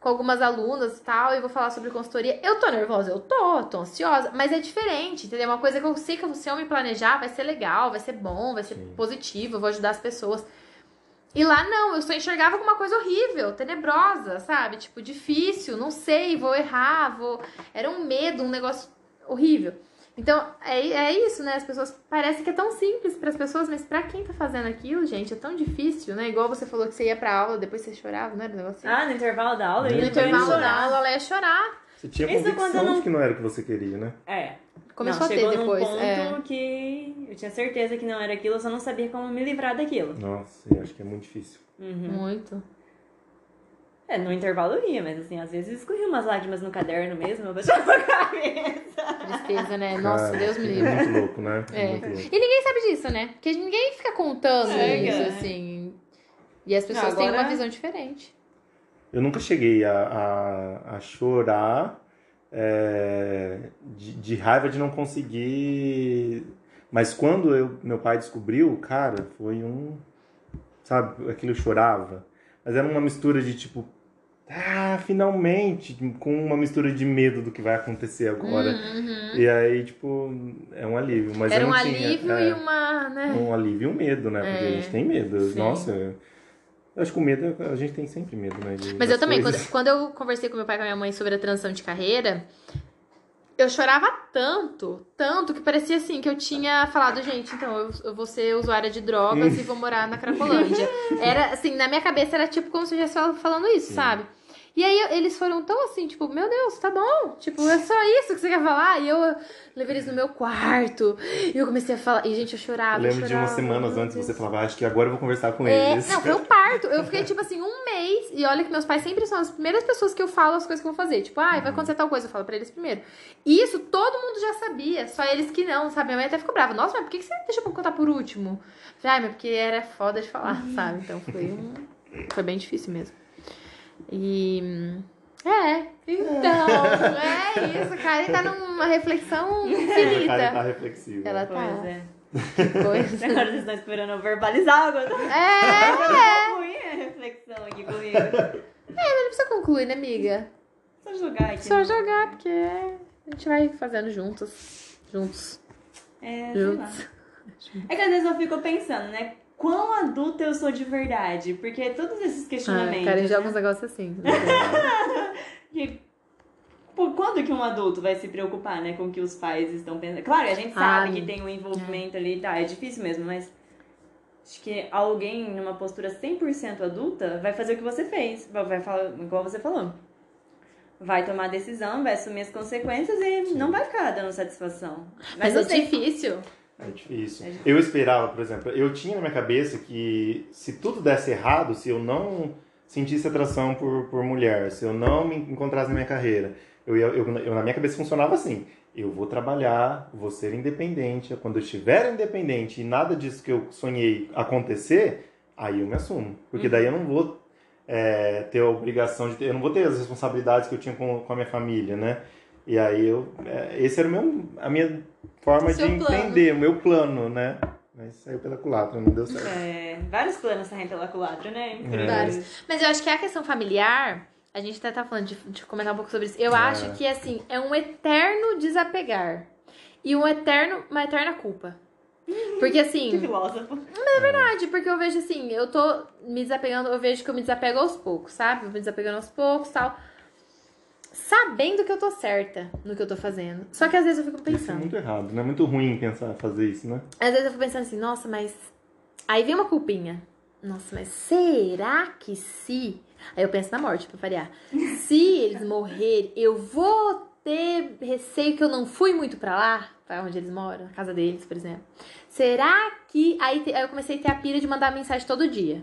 com algumas alunas e tal, e vou falar sobre consultoria. Eu tô nervosa, eu tô, tô ansiosa, mas é diferente, entendeu? Uma coisa que eu sei que se eu me planejar, vai ser legal, vai ser bom, vai ser Sim. positivo, eu vou ajudar as pessoas. E lá não, eu só enxergava como uma coisa horrível, tenebrosa, sabe? Tipo, difícil, não sei, vou errar, vou. Era um medo, um negócio horrível. Então, é, é isso, né? As pessoas. Parece que é tão simples para as pessoas, mas pra quem tá fazendo aquilo, gente, é tão difícil, né? Igual você falou que você ia pra aula, depois você chorava, não era um negócio assim? Ah, no intervalo da aula, eu No ia No também intervalo chorar. da aula, ela ia chorar. Você tinha Isso quando convicção não- de que não era o que você queria, né? É. Começou não, a ter chegou depois. num ponto é. que eu tinha certeza que não era aquilo, eu só não sabia como me livrar daquilo. Nossa, eu acho que é muito difícil. Uhum. Muito. É, no intervalo eu ria, mas assim, às vezes escorria umas lágrimas no caderno mesmo, eu baixava *laughs* a cabeça. Tristeza, né? Nossa, Cara, Deus me É livre. muito louco, né? É. Muito louco. E ninguém sabe disso, né? Porque ninguém fica contando É, isso, cara. assim. E as pessoas Não, têm agora- uma visão diferente. Eu nunca cheguei a, a, a chorar é, de, de raiva de não conseguir. Mas quando eu, meu pai descobriu, cara, foi um. Sabe, aquilo eu chorava. Mas era uma mistura de tipo. Ah, finalmente! Com uma mistura de medo do que vai acontecer agora. Uhum. E aí, tipo, é um alívio. Mas Era um tinha, alívio é, e uma, né? um alívio e um medo, né? Porque É. a gente tem medo. Sim. Nossa, eu acho que o medo, a gente tem sempre medo, né? de- Mas eu também, quando, quando eu conversei com meu pai e com a minha mãe sobre a transição de carreira, eu chorava tanto, tanto, que parecia assim que eu tinha falado, gente, então eu, eu vou ser usuária de drogas e vou morar na Cracolândia. *laughs* Era assim, na minha cabeça era tipo como se eu estivesse falando isso, Sim. sabe? E aí eles foram tão assim, tipo, meu Deus, tá bom. Tipo, é só isso que você quer falar? E eu levei eles no meu quarto. E eu comecei a falar. E, gente, eu chorava. Eu lembro eu de umas chorava, semanas antes você falava, acho que agora eu vou conversar com É, eles. não, foi um parto. Eu fiquei, tipo assim, um mês. E olha que meus pais sempre são as primeiras pessoas que eu falo as coisas que eu vou fazer. Tipo, ah, vai acontecer tal coisa, eu falo pra eles primeiro. E isso todo mundo já sabia, só eles que não, sabe? Minha mãe até ficou brava. Nossa, mas por que você deixa eu contar por último? Ai, mas porque era foda de falar, sabe? Então foi um. Foi bem difícil mesmo. E. É, então, é isso, cara. Ele tá numa reflexão A cara infinita. tá reflexiva. Ela tá. Pois é. Que coisa. Agora vocês estão esperando eu verbalizar agora. É, *laughs* Eu concluí a reflexão aqui comigo. não precisa concluir, né, amiga? Só jogar aqui. Só jogar, porque a gente vai fazendo juntos. Juntos. É, sei lá. Juntos. É que às vezes eu fico pensando, né? Quão adulta eu sou de verdade? Porque todos esses Ah, questionamentos. cara, né? joga uns negócios assim. *laughs* que, pô, quando que um adulto vai se preocupar, né, com o que os pais estão pensando? Claro, a gente Ah, sabe que é. tem um envolvimento ali, tá, é difícil mesmo, mas acho que alguém numa postura 100% adulta vai fazer o que você fez, vai falar igual você falou. Vai tomar decisão, vai assumir as consequências e não vai ficar dando satisfação. Mas eu é difícil. É difícil. É difícil. Eu esperava, por exemplo, eu tinha na minha cabeça que se tudo desse errado, se eu não sentisse atração por, por mulher, se eu não me encontrasse na minha carreira, eu, ia, eu, eu na minha cabeça funcionava assim. Eu vou trabalhar, vou ser independente. Quando eu estiver independente e nada disso que eu sonhei acontecer, aí eu me assumo. Porque daí eu não vou é, ter a obrigação de ter, eu não vou ter as responsabilidades que eu tinha com, com a minha família, né? E aí eu, é, esse era o meu, a minha forma Seu de plano. entender, o meu plano, né? Mas saiu pela culatra, não deu certo. É, vários planos saem pela culatra, né? Incrível. Vários. Mas eu acho que a questão familiar, a gente até tá falando de, de comentar um pouco sobre isso. Eu É. acho que, assim, é um eterno desapegar. E um eterno, uma eterna culpa. Porque, Que assim, filósofo. verdade, porque eu vejo assim, eu tô me desapegando, eu vejo que eu me desapego aos poucos, sabe? Eu me desapegando aos poucos tal. Sabendo que eu tô certa no que eu tô fazendo. Só que às vezes eu fico Isso é pensando. muito errado, né? Muito ruim pensar fazer isso, né? Às vezes eu fico pensando assim, nossa, mas. Aí vem uma culpinha. Nossa, mas será que se. Aí eu penso na morte, pra variar. *laughs* Se eles morrerem, eu vou ter receio que eu não fui muito pra lá, pra onde eles moram, na casa deles, por exemplo. Será que. Aí, te- aí eu comecei a ter a pira de mandar mensagem todo dia.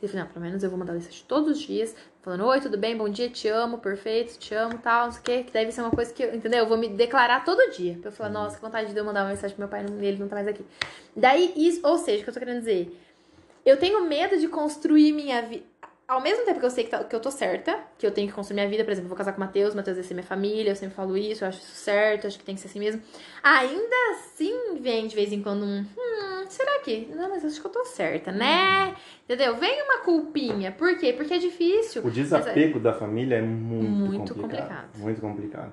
Eu falei, não, pelo menos eu vou mandar mensagem todos os dias, falando, oi, tudo bem, bom dia, te amo, perfeito, te amo, tal, não sei o quê, que deve ser uma coisa que, eu, entendeu? Eu vou me declarar todo dia. Pra eu falar, nossa, que vontade de eu mandar uma mensagem pro meu pai, ele não tá mais aqui. Daí, isso, ou seja, o que eu tô querendo dizer, eu tenho medo de construir minha vida. Ao mesmo tempo que eu sei que, tá- que eu tô certa, que eu tenho que construir minha vida, por exemplo, eu vou casar com o Matheus, o Matheus vai ser minha família, eu sempre falo isso, eu acho isso certo, acho que tem que ser assim mesmo. Ainda assim vem de vez em quando um, hum, será que? Não, mas eu acho que eu tô certa, né? Entendeu? Vem uma culpinha. Por quê? Porque é difícil. O desapego da família é muito, Muito complicado, complicado. Muito complicado.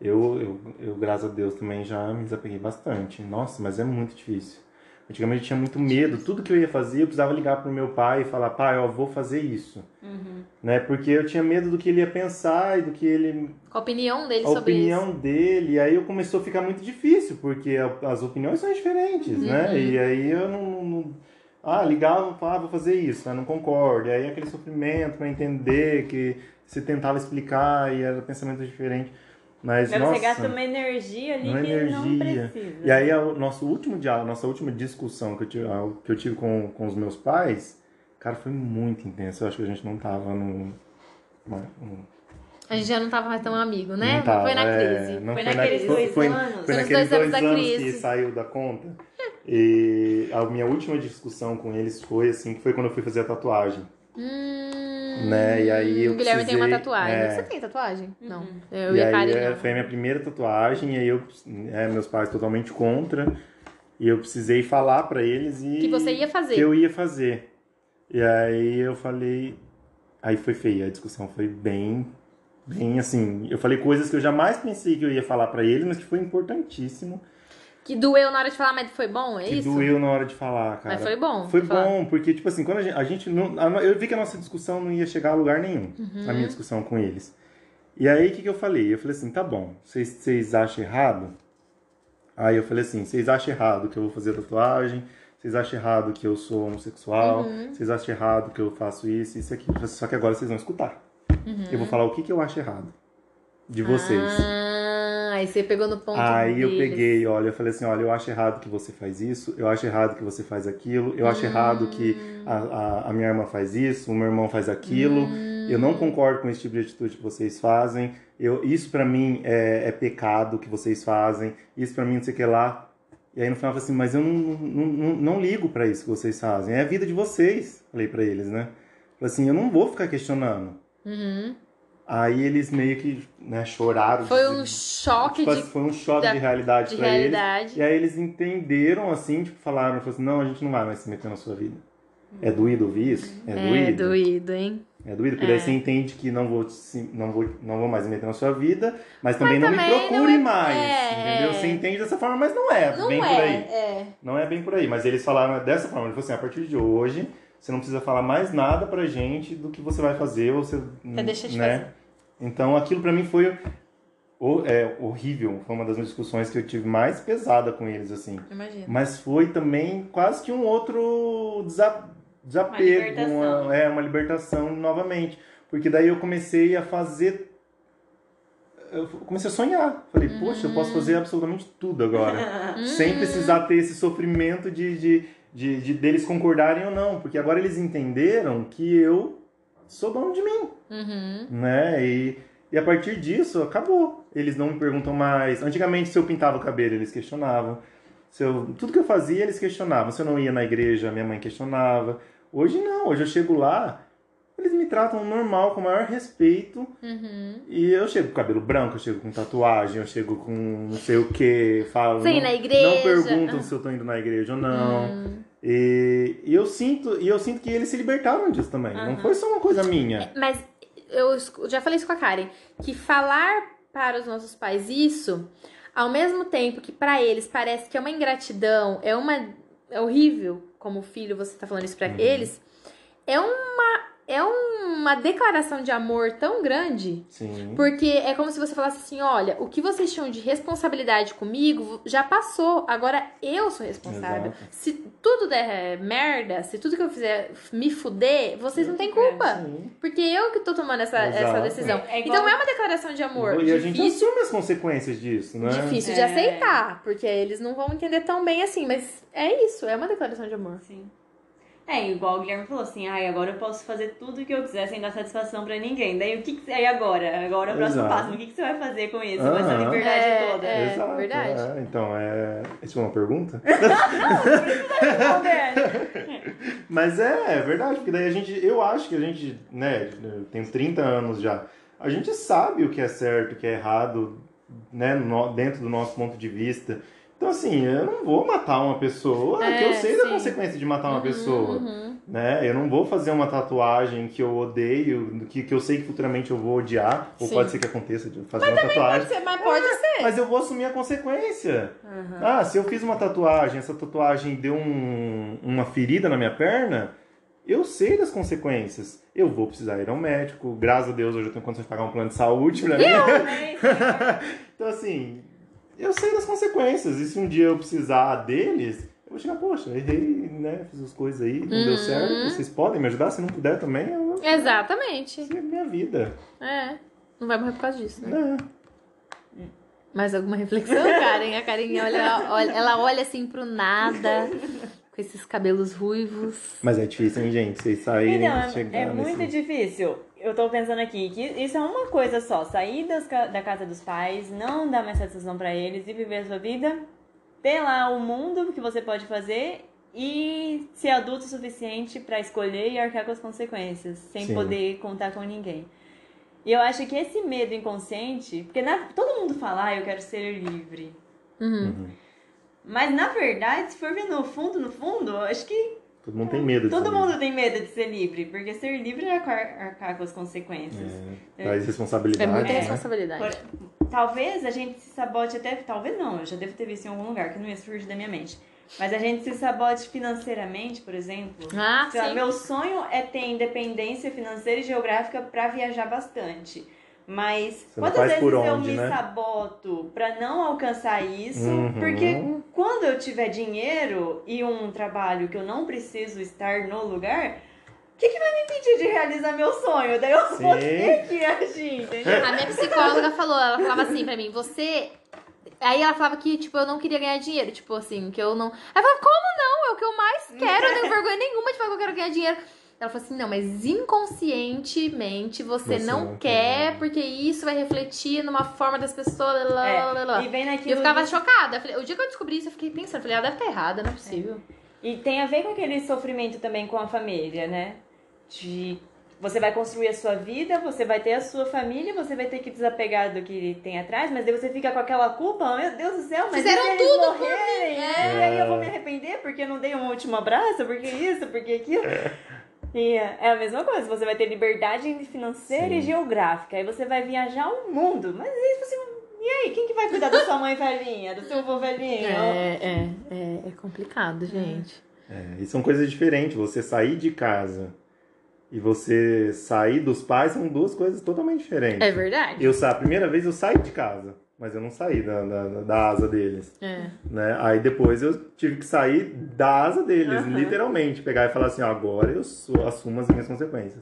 Eu, eu, eu, graças a Deus, também já me desapeguei bastante. Nossa, mas é muito difícil. Antigamente eu tinha muito medo. Tudo que eu ia fazer, eu precisava ligar pro meu pai e falar, pai, ó, vou fazer isso. Uhum. Né? Porque eu tinha medo do que ele ia pensar e do que ele Com a opinião dele a sobre opinião dele, e aí eu começou a ficar muito difícil, porque a- as opiniões são diferentes, né? Uhum. E aí eu não, não- ah, ligava, falava, ah, vou fazer isso, né? não concordo. E aí aquele sofrimento para entender que você tentava explicar e era pensamento diferente. Mas Mas nossa, você gasta uma energia ali uma que não energia. precisa. e aí o nosso último diálogo, nossa última discussão que eu tive, que eu tive com, com os meus pais, cara, foi muito intenso. Eu acho que a gente não tava no, no- A gente já não tava mais tão amigo, né? Não tava, foi na é, crise. não Foi foi, naqueles na, dois foi, anos. Foi Foi nos naqueles dois anos dois da anos crise. que saiu da conta. E a minha última discussão com eles foi assim, que foi quando eu fui fazer a tatuagem. Hum, Né, e aí eu o Guilherme tem uma precisei- tatuagem. é. Você tem tatuagem? Não. Uhum. Eu e e a aí Karen é, não. foi a minha primeira tatuagem, e aí eu, é, meus pais totalmente contra. E eu precisei falar pra eles e Que você ia fazer. que eu ia fazer. E aí eu falei, aí foi feia, a discussão foi bem bem assim, eu falei coisas que eu jamais pensei que eu ia falar pra eles, mas que foi importantíssimo. Que doeu na hora de falar, mas foi bom? É que isso? doeu na hora de falar, cara. Mas foi bom. Foi falar. bom, porque, tipo assim, quando a gente, a gente não. eu vi que a nossa discussão não ia chegar a lugar nenhum, Uhum. a minha discussão com eles. E aí, o que, que eu falei? Eu falei assim: tá bom, vocês, vocês acham errado? Aí eu falei assim: vocês acham errado que eu vou fazer tatuagem? Vocês acham errado que eu sou homossexual? Uhum. Vocês acham errado que eu faço isso, isso aqui? Só que agora vocês vão escutar. Uhum. Eu vou falar o que, que eu acho errado de vocês. Ah, aí você pegou no ponto Aí eu deles. peguei, olha, eu falei assim, olha, eu acho errado que você faz isso, eu acho errado que você faz aquilo, eu acho errado que a, a, a minha irmã faz isso, o meu irmão faz aquilo, eu não concordo com esse tipo de atitude que vocês fazem, eu, isso pra mim é, é pecado que vocês fazem, isso pra mim não sei o que lá. E aí no final eu falei assim, mas eu não, não, não, não ligo pra isso que vocês fazem, é a vida de vocês, falei pra eles, né? Falei assim, eu não vou ficar questionando. Uhum. Aí eles meio que né, choraram. Foi de- um choque tipo, de, Foi um choque da- de realidade de pra eles. E aí eles entenderam, assim, tipo, falaram, falaram assim, não, a gente não vai mais se meter na sua vida. É doído ouvir isso? É, É doído. doído, hein? É doído, porque daí É. você entende que não vou, não, vou, não vou mais me meter na sua vida, mas também não também me não procure é- mais. é, entendeu? é. Você entende dessa forma, mas não é Não bem é, por aí. é. Não é bem por aí. Mas eles falaram dessa forma. Ele falou assim, a partir de hoje, você não precisa falar mais nada pra gente do que você vai fazer ou você. Você deixa de né? fazer. Então aquilo pra mim foi é, horrível. Foi uma das discussões que eu tive mais pesada com eles, assim. Imagina. Mas foi também quase que um outro desa- desapego, libertação. uma, é, uma libertação novamente. Porque daí eu comecei a fazer. Eu comecei a sonhar. Falei, poxa, eu posso fazer absolutamente tudo agora. *laughs* sem precisar ter esse sofrimento de, de, de, de deles concordarem ou não. Porque agora eles entenderam que eu sou dono de mim Uhum. né? E, e a partir disso, acabou. Eles não me perguntam mais. Antigamente, se eu pintava o cabelo, eles questionavam. Se eu, tudo que eu fazia, eles questionavam. Se eu não ia na igreja, minha mãe questionava. Hoje não, hoje eu chego lá, tratam normal, com o maior respeito. Uhum. E eu chego com cabelo branco, eu chego com tatuagem, eu chego com não sei o que, falo. Ir não, na igreja. Não perguntam se eu tô indo na igreja ou não. Hum. E, e eu sinto, e eu sinto que eles se libertaram disso também. Não foi só uma coisa minha. Mas eu já falei isso com a Karen, que falar para os nossos pais isso, ao mesmo tempo que pra eles parece que é uma ingratidão, é uma é horrível como filho você tá falando isso pra Uhum. eles, é uma é uma declaração de amor tão grande Sim. Porque é como se você falasse assim: olha, o que vocês tinham de responsabilidade comigo já passou, agora eu sou responsável. Exato. Se tudo der merda, se tudo que eu fizer me fuder, vocês não têm culpa. Sim. Porque eu que tô tomando essa, Exato. essa decisão. É igual- Então é uma declaração de amor. E a gente difícil, assume as consequências disso, né? difícil de É. aceitar. Porque eles não vão entender tão bem assim. Mas é isso, é uma declaração de amor. Sim. É, igual o Guilherme falou assim, ai, agora eu posso fazer tudo o que eu quiser sem dar satisfação pra ninguém. Daí o que, que aí agora? Agora é o próximo Exato. passo. O que, que você vai fazer com isso? Com essa liberdade É, toda? é. Exato, verdade. é. Então, é... Isso foi uma pergunta? *laughs* Responder. *laughs* Mas é, é verdade, porque daí a gente... Eu acho que a gente, né, eu tenho 30 anos já. A gente sabe o que é certo, o que é errado, né, no- dentro do nosso ponto de vista. Então, assim, eu não vou matar uma pessoa, É, que eu sei da sim. consequência de matar uma Uhum, pessoa. uhum. né? Eu não vou fazer uma tatuagem que eu odeio, que, que eu sei que futuramente eu vou odiar, ou Sim. pode ser que aconteça de fazer uma tatuagem. Pode ser, mas pode ser. Mas eu vou assumir a consequência. Ah, se eu fiz uma tatuagem, essa tatuagem deu um- uma ferida na minha perna, eu sei das consequências. Eu vou precisar ir ao médico. Graças a Deus hoje eu tenho condições de pagar um plano de saúde pra mim. *laughs* então assim, eu sei das consequências. E se um dia eu precisar deles, eu vou chegar, poxa, errei, né? Fiz as coisas aí, não deu Uhum. certo. Vocês podem me ajudar? Se não puder também, eu Exatamente. fazer a minha vida. É. Não vai morrer por causa disso, né? Né? Mais alguma reflexão, *laughs* Karen? A Karen olha, olha, ela olha assim pro nada, com esses cabelos ruivos. Mas é difícil, hein, gente? Vocês saírem Então, é, chegar é muito nesse... difícil. Eu tô pensando aqui que isso é uma coisa só. Sair das da casa dos pais, não dar mais satisfação pra eles e viver a sua vida. Ter lá o mundo que você pode fazer e ser adulto o suficiente pra escolher e arcar com as consequências, sem Sim. poder contar com ninguém. E eu acho que esse medo inconsciente, porque na- todo mundo fala, ah, eu quero ser livre. Uhum. Mas na verdade, se for ver no fundo, no fundo, eu acho que Todo mundo tem medo de Todo ser mundo tem medo de ser livre, porque ser livre é arcar, arcar com as consequências. É, traz responsabilidade. É muita né? responsabilidade. Por- talvez a gente se sabote até. Talvez não, eu já devo ter visto em algum lugar que não ia surgir da minha mente. Mas a gente se sabote financeiramente, por exemplo. Ah, Sei lá, sim. meu sonho é ter independência financeira e geográfica pra viajar bastante. Mas Você quantas vezes por eu onde, me né? saboto pra não alcançar isso? Uhum. Porque quando eu tiver dinheiro e um trabalho que eu não preciso estar no lugar, o que, que vai me impedir de realizar meu sonho? Daí eu vou Sim. ter que agir, entendeu? A minha psicóloga falou, ela falava assim pra mim, você. Aí ela falava que, tipo, eu não queria ganhar dinheiro. Tipo assim, que eu não. Aí eu falava, como não? É o que eu mais quero, eu não tenho vergonha nenhuma de falar que eu quero ganhar dinheiro. Ela falou assim, não, mas inconscientemente você, Você não, não quer, quer. porque isso vai refletir numa forma das pessoas. Lá, lá, lá, lá. É, e vem E naquilo eu ficava chocada. O dia que eu descobri isso, eu fiquei pensando, eu falei, ela deve estar errada, não é possível. E tem a ver com aquele sofrimento também com a família, né? De você vai construir a sua vida, você vai ter a sua família, você vai ter que desapegar do que tem atrás, mas daí você fica com aquela culpa, meu Deus do céu, mas Fizeram e tudo por morrerem? mim, É, E aí eu vou me arrepender porque eu não dei um último abraço, porque isso, porque aquilo. E é é a mesma coisa, você vai ter liberdade financeira Sim. e geográfica, aí você vai viajar o mundo, mas aí você... E aí, quem que vai cuidar da sua mãe velhinha, do seu avô velhinho? É, é, é, é complicado, gente. É, e são coisas diferentes. Você sair de casa e você sair dos pais são duas coisas totalmente diferentes. É verdade. Eu a primeira vez eu saí de casa, mas eu não saí da, da, da asa deles. É. Né? Aí depois eu tive que sair da asa deles, Aham. literalmente. Pegar e falar assim, ó, agora eu sou- assumo as minhas consequências.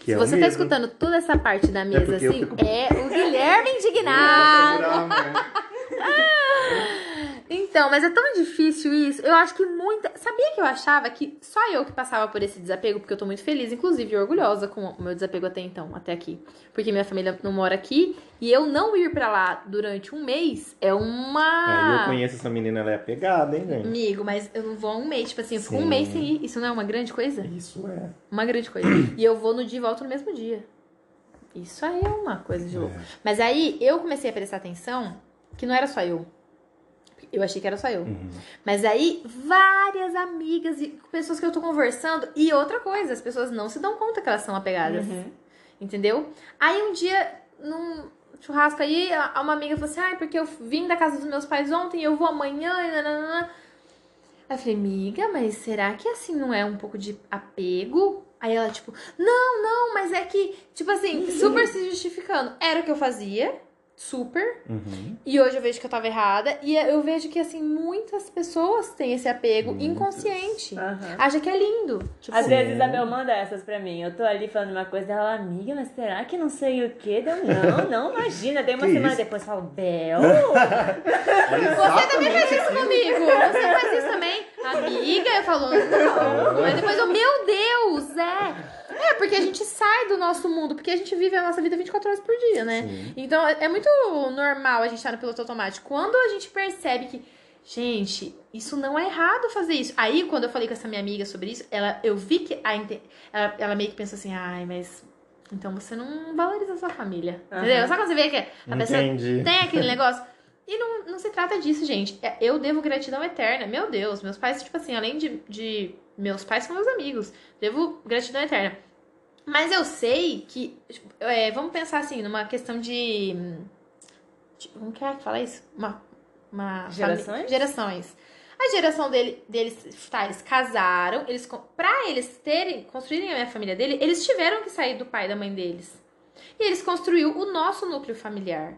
Que Se é você tá escutando toda essa parte da mesa porque eu assim, fico- é o Guilherme *laughs* indignado. *laughs* Então, mas é tão difícil isso. Eu acho que muita. Sabia que eu achava que só eu que passava por esse desapego, porque eu tô muito feliz, inclusive orgulhosa com o meu desapego até então, até aqui. Porque minha família não mora aqui e eu não ir pra lá durante um mês é É, uma. eu conheço essa menina, ela é pegada, hein, gente? Amigo, mas eu não vou há um mês. Tipo assim, eu fico um mês sem ir. Isso não é uma grande coisa? Isso é. Uma grande coisa. *clears throat* E eu vou no dia e volto no mesmo dia. Isso aí é uma coisa de louco. É. Mas aí eu comecei a prestar atenção que não era só eu. Eu achei que era só eu. Uhum. Mas aí, várias amigas e pessoas que eu tô conversando. E outra coisa, as pessoas não se dão conta que elas são apegadas. Uhum. Entendeu? Aí um dia, num churrasco aí, a- uma amiga falou assim: ai, porque eu vim da casa dos meus pais ontem, eu vou amanhã e nananã. Aí eu falei, amiga, mas será que assim não é um pouco de apego? Aí ela, tipo, não, não, mas é que, tipo assim, super se justificando. Era o que eu fazia, super. Uhum. E hoje eu vejo que eu tava errada. E eu vejo que, assim, muitas pessoas têm esse apego Muitas. inconsciente. Aham. Acha que é lindo. Tipo, Às vezes a Bel manda essas pra mim. Eu tô ali falando uma coisa, ela, amiga, mas será que não sei o quê? Deu, não, *laughs* não, imagina. Daí uma Que semana isso? depois eu falo, Bel. *laughs* Você também faz isso comigo. Você faz isso também. Amiga, eu falo, não. Aí depois eu, meu Deus, é. É, porque a gente sai do nosso mundo, porque a gente vive a nossa vida 24 horas por dia, né? Sim. Então é muito normal a gente estar no piloto automático. Quando a gente percebe que, gente, isso não é errado fazer isso. Aí, quando eu falei com essa minha amiga sobre isso, ela, eu vi que a, ela, ela meio que pensou assim, ai, mas. Então você não valoriza a sua família. Entendeu? Aham. Sabe quando você vê que a pessoa Entendi. tem aquele *laughs* negócio? E não, não se trata disso, gente. É, Eu devo gratidão eterna. Meu Deus, meus pais, tipo assim, além de, de. Meus pais são meus amigos. Devo gratidão eterna. Mas eu sei que. é, vamos pensar assim, numa questão de. de- como que é que fala isso? Uma. uma Gerações? fami- Gerações. A geração dele, deles, tá, eles casaram, eles, pra eles terem, construírem a minha família dele, eles tiveram que sair do pai e da mãe deles. E eles construíram o nosso núcleo familiar.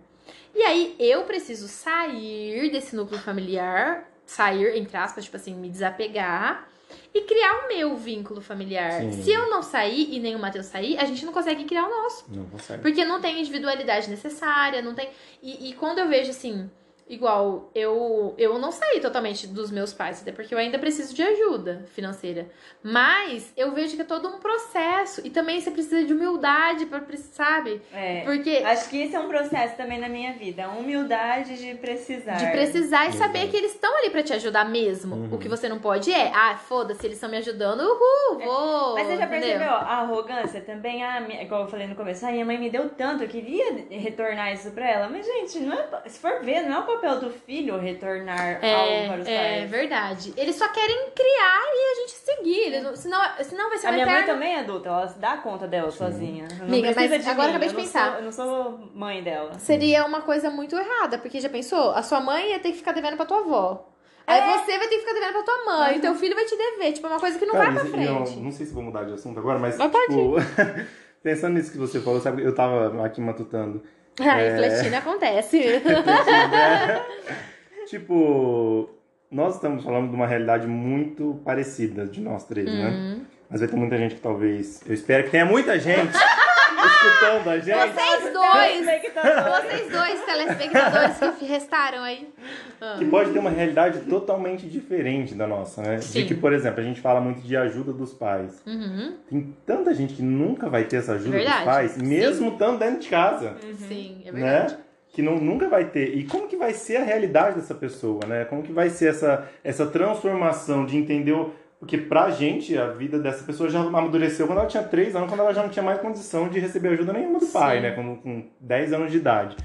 E aí eu preciso sair desse núcleo familiar, sair, entre aspas, tipo assim, me desapegar e criar o meu vínculo familiar. Sim. Se eu não sair e nem o Matheus sair, a gente não consegue criar o nosso. Não consegue. Porque não tem individualidade necessária, não tem. E, e quando eu vejo assim, igual, eu, eu não saí totalmente dos meus pais, até porque eu ainda preciso de ajuda financeira. Mas eu vejo que é todo um processo. E também você precisa de humildade pra, sabe? É. Porque. Acho que isso é um processo também na minha vida. A humildade de precisar. De precisar e saber que eles estão ali pra te ajudar mesmo. Uhum. O que você não pode é, ah, foda-se, eles estão me ajudando, uhul, vou. Mas você já entendeu? percebeu a arrogância também? Ah, minha, igual eu falei no começo, ah, minha mãe me deu tanto, eu queria retornar isso pra ela. Mas, gente, não é, se for ver, não é o papel do filho retornar algo para os É, é pais. verdade. Eles só querem criar e a gente seguir. Eles não- senão, senão vai ser A minha mãe também é adulta, ela se dá conta dela sozinha. Não Amiga, mas de agora mim, acabei de eu não pensar. sou- eu não sou mãe dela. Seria uma coisa muito errada, porque já pensou? A sua mãe ia ter que ficar devendo pra tua avó. Aí É. você vai ter que ficar devendo pra tua mãe, Uhum. teu filho vai te dever. Tipo, é uma coisa que não Cara, vai pra frente. não sei se vou mudar de assunto agora, mas, Mas pode tipo, *laughs* pensando nisso que você falou, sabe, eu tava aqui matutando. Aí, É. refletindo, acontece. *laughs* tipo, nós estamos falando de uma realidade muito parecida de nós três, né? Uhum. Mas vai ter muita gente que talvez. Eu espero que tenha muita gente escutando a gente. Vocês dois, vocês dois telespectadores que restaram aí. Ah. Que pode ter uma realidade totalmente diferente da nossa, né? Sim. De que, por exemplo, a gente fala muito de ajuda dos pais. Uhum. Tem tanta gente que nunca vai ter essa ajuda Verdade. dos pais, mesmo estando dentro de casa. Sim, é verdade. né? Que não, nunca vai ter. E como que vai ser a realidade dessa pessoa, né? Como que vai ser essa, essa transformação de entender o... Porque pra gente, a vida dessa pessoa já amadureceu quando ela tinha 3 anos, quando ela já não tinha mais condição de receber ajuda nenhuma do pai, Sim. né? Com, com 10 anos de idade.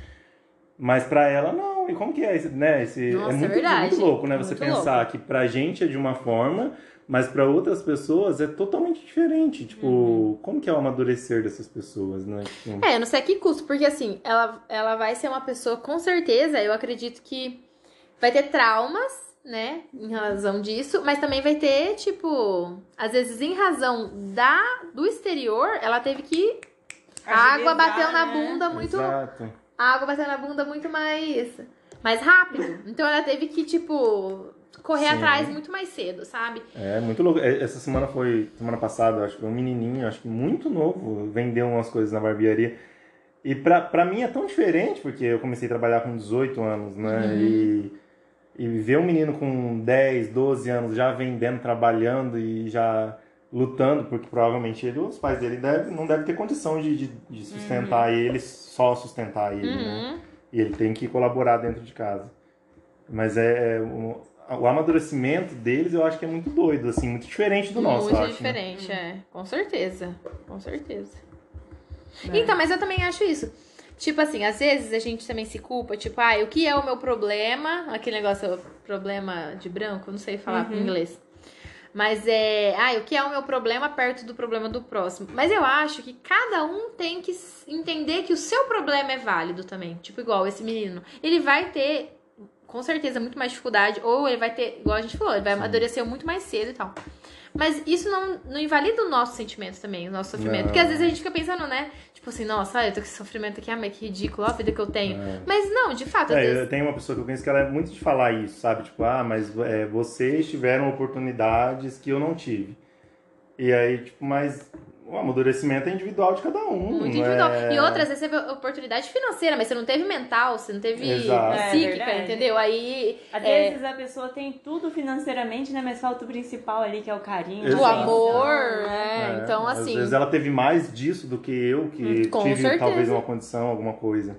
Mas pra ela, não. E como que é esse, né? Esse, Nossa, é é muito, muito louco, né? Você Muito pensar que pra gente é de uma forma, mas pra outras pessoas é totalmente diferente. Tipo, Uhum. como que é o amadurecer dessas pesas, né? Tipo, É, eu não sei a que custo, porque assim, ela, ela vai ser uma pessoa, com certeza, eu acredito que vai ter traumas, né, em razão disso, mas também vai ter, tipo, às vezes em razão da do exterior, ela teve que. A água bateu na né? bunda muito. Exato. A água bateu na bunda muito mais. mais rápido. Então ela teve que, tipo, correr Sim. atrás muito mais cedo, sabe? É muito louco. É, Essa semana foi, semana passada, eu acho que foi um menininho, acho que muito novo, vendeu umas coisas na barbearia. E pra, pra mim é tão diferente, porque eu comecei a trabalhar com 18 anos, né? Uhum. E, e ver um menino com 10, 12 anos já vendendo, trabalhando e já lutando, porque provavelmente ele, os pais dele deve, não devem ter condição de, de, de sustentar ele, só sustentar ele, né? Uhum. E ele tem que colaborar dentro de casa. Mas é, é o, o amadurecimento deles eu acho que é muito doido, assim, muito diferente do nosso, Muito eu acho. né? diferente, é. Com certeza. Com certeza. É. Então, mas eu também acho isso. Tipo assim, às vezes a gente também se culpa, tipo, ah, o que é o meu problema? Aquele negócio, problema de branco, não sei falar Uhum. em inglês. Mas é, ah, o que é o meu problema perto do problema do próximo? Mas eu acho que cada um tem que entender que o seu problema é válido também. Tipo, igual esse menino. Ele vai ter, com certeza, muito mais dificuldade, ou ele vai ter, igual a gente falou, ele vai Sim. amadurecer muito mais cedo e tal. Mas isso não, não invalida o nosso sentimento também, o nosso sofrimento. Não. Porque às vezes a gente fica pensando, né? Tipo assim, nossa, eu tô com esse sofrimento aqui, ah, mas que ridículo, ó a vida que eu tenho. É. Mas não, de fato, É, eu tenho uma pessoa que eu conheço que ela é muito de falar isso, sabe? Tipo, ah, mas é, vocês tiveram oportunidades que eu não tive. E aí, tipo, mas o amadurecimento é individual de cada um. Muito individual. é- E outras, você teve oportunidade financeira, mas você não teve mental, você não teve Exato. É, psíquica, verdade. entendeu? Aí. Às é, vezes a pessoa tem tudo financeiramente, né? Mas falta o principal ali, que é o carinho. Exato. o amor, atenção. né? Então, Às assim. vezes ela teve mais disso do que eu, que com tive certeza. talvez uma condição, alguma coisa.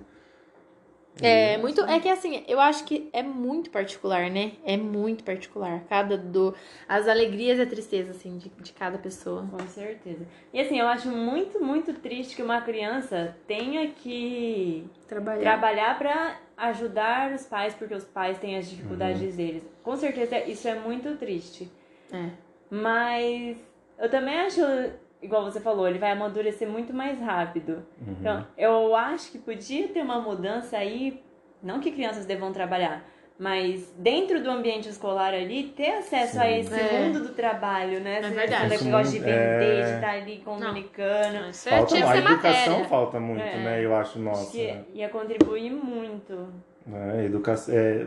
É muito. É que assim, eu acho que é muito particular, né? É muito particular. Cada do. As alegrias e a tristeza, assim, de, de cada pessoa. Com certeza. E assim, eu acho muito, muito triste que uma criança tenha que Trabalhar. trabalhar pra ajudar os pais, porque os pais têm as dificuldades deles. Com certeza isso é muito triste. É. Mas eu também acho, igual você falou, ele vai amadurecer muito mais rápido. Uhum. Então, eu acho que podia ter uma mudança aí, não que crianças devam trabalhar, mas dentro do ambiente escolar ali, ter acesso a Sim. esse É. mundo do trabalho, né? É verdade. que gosta de vender, é. de estar ali comunicando. Isso é, Falta, a educação matéria. falta muito, É. né? Eu acho, Acho nossa. que ia contribuir muito. É, educação. É,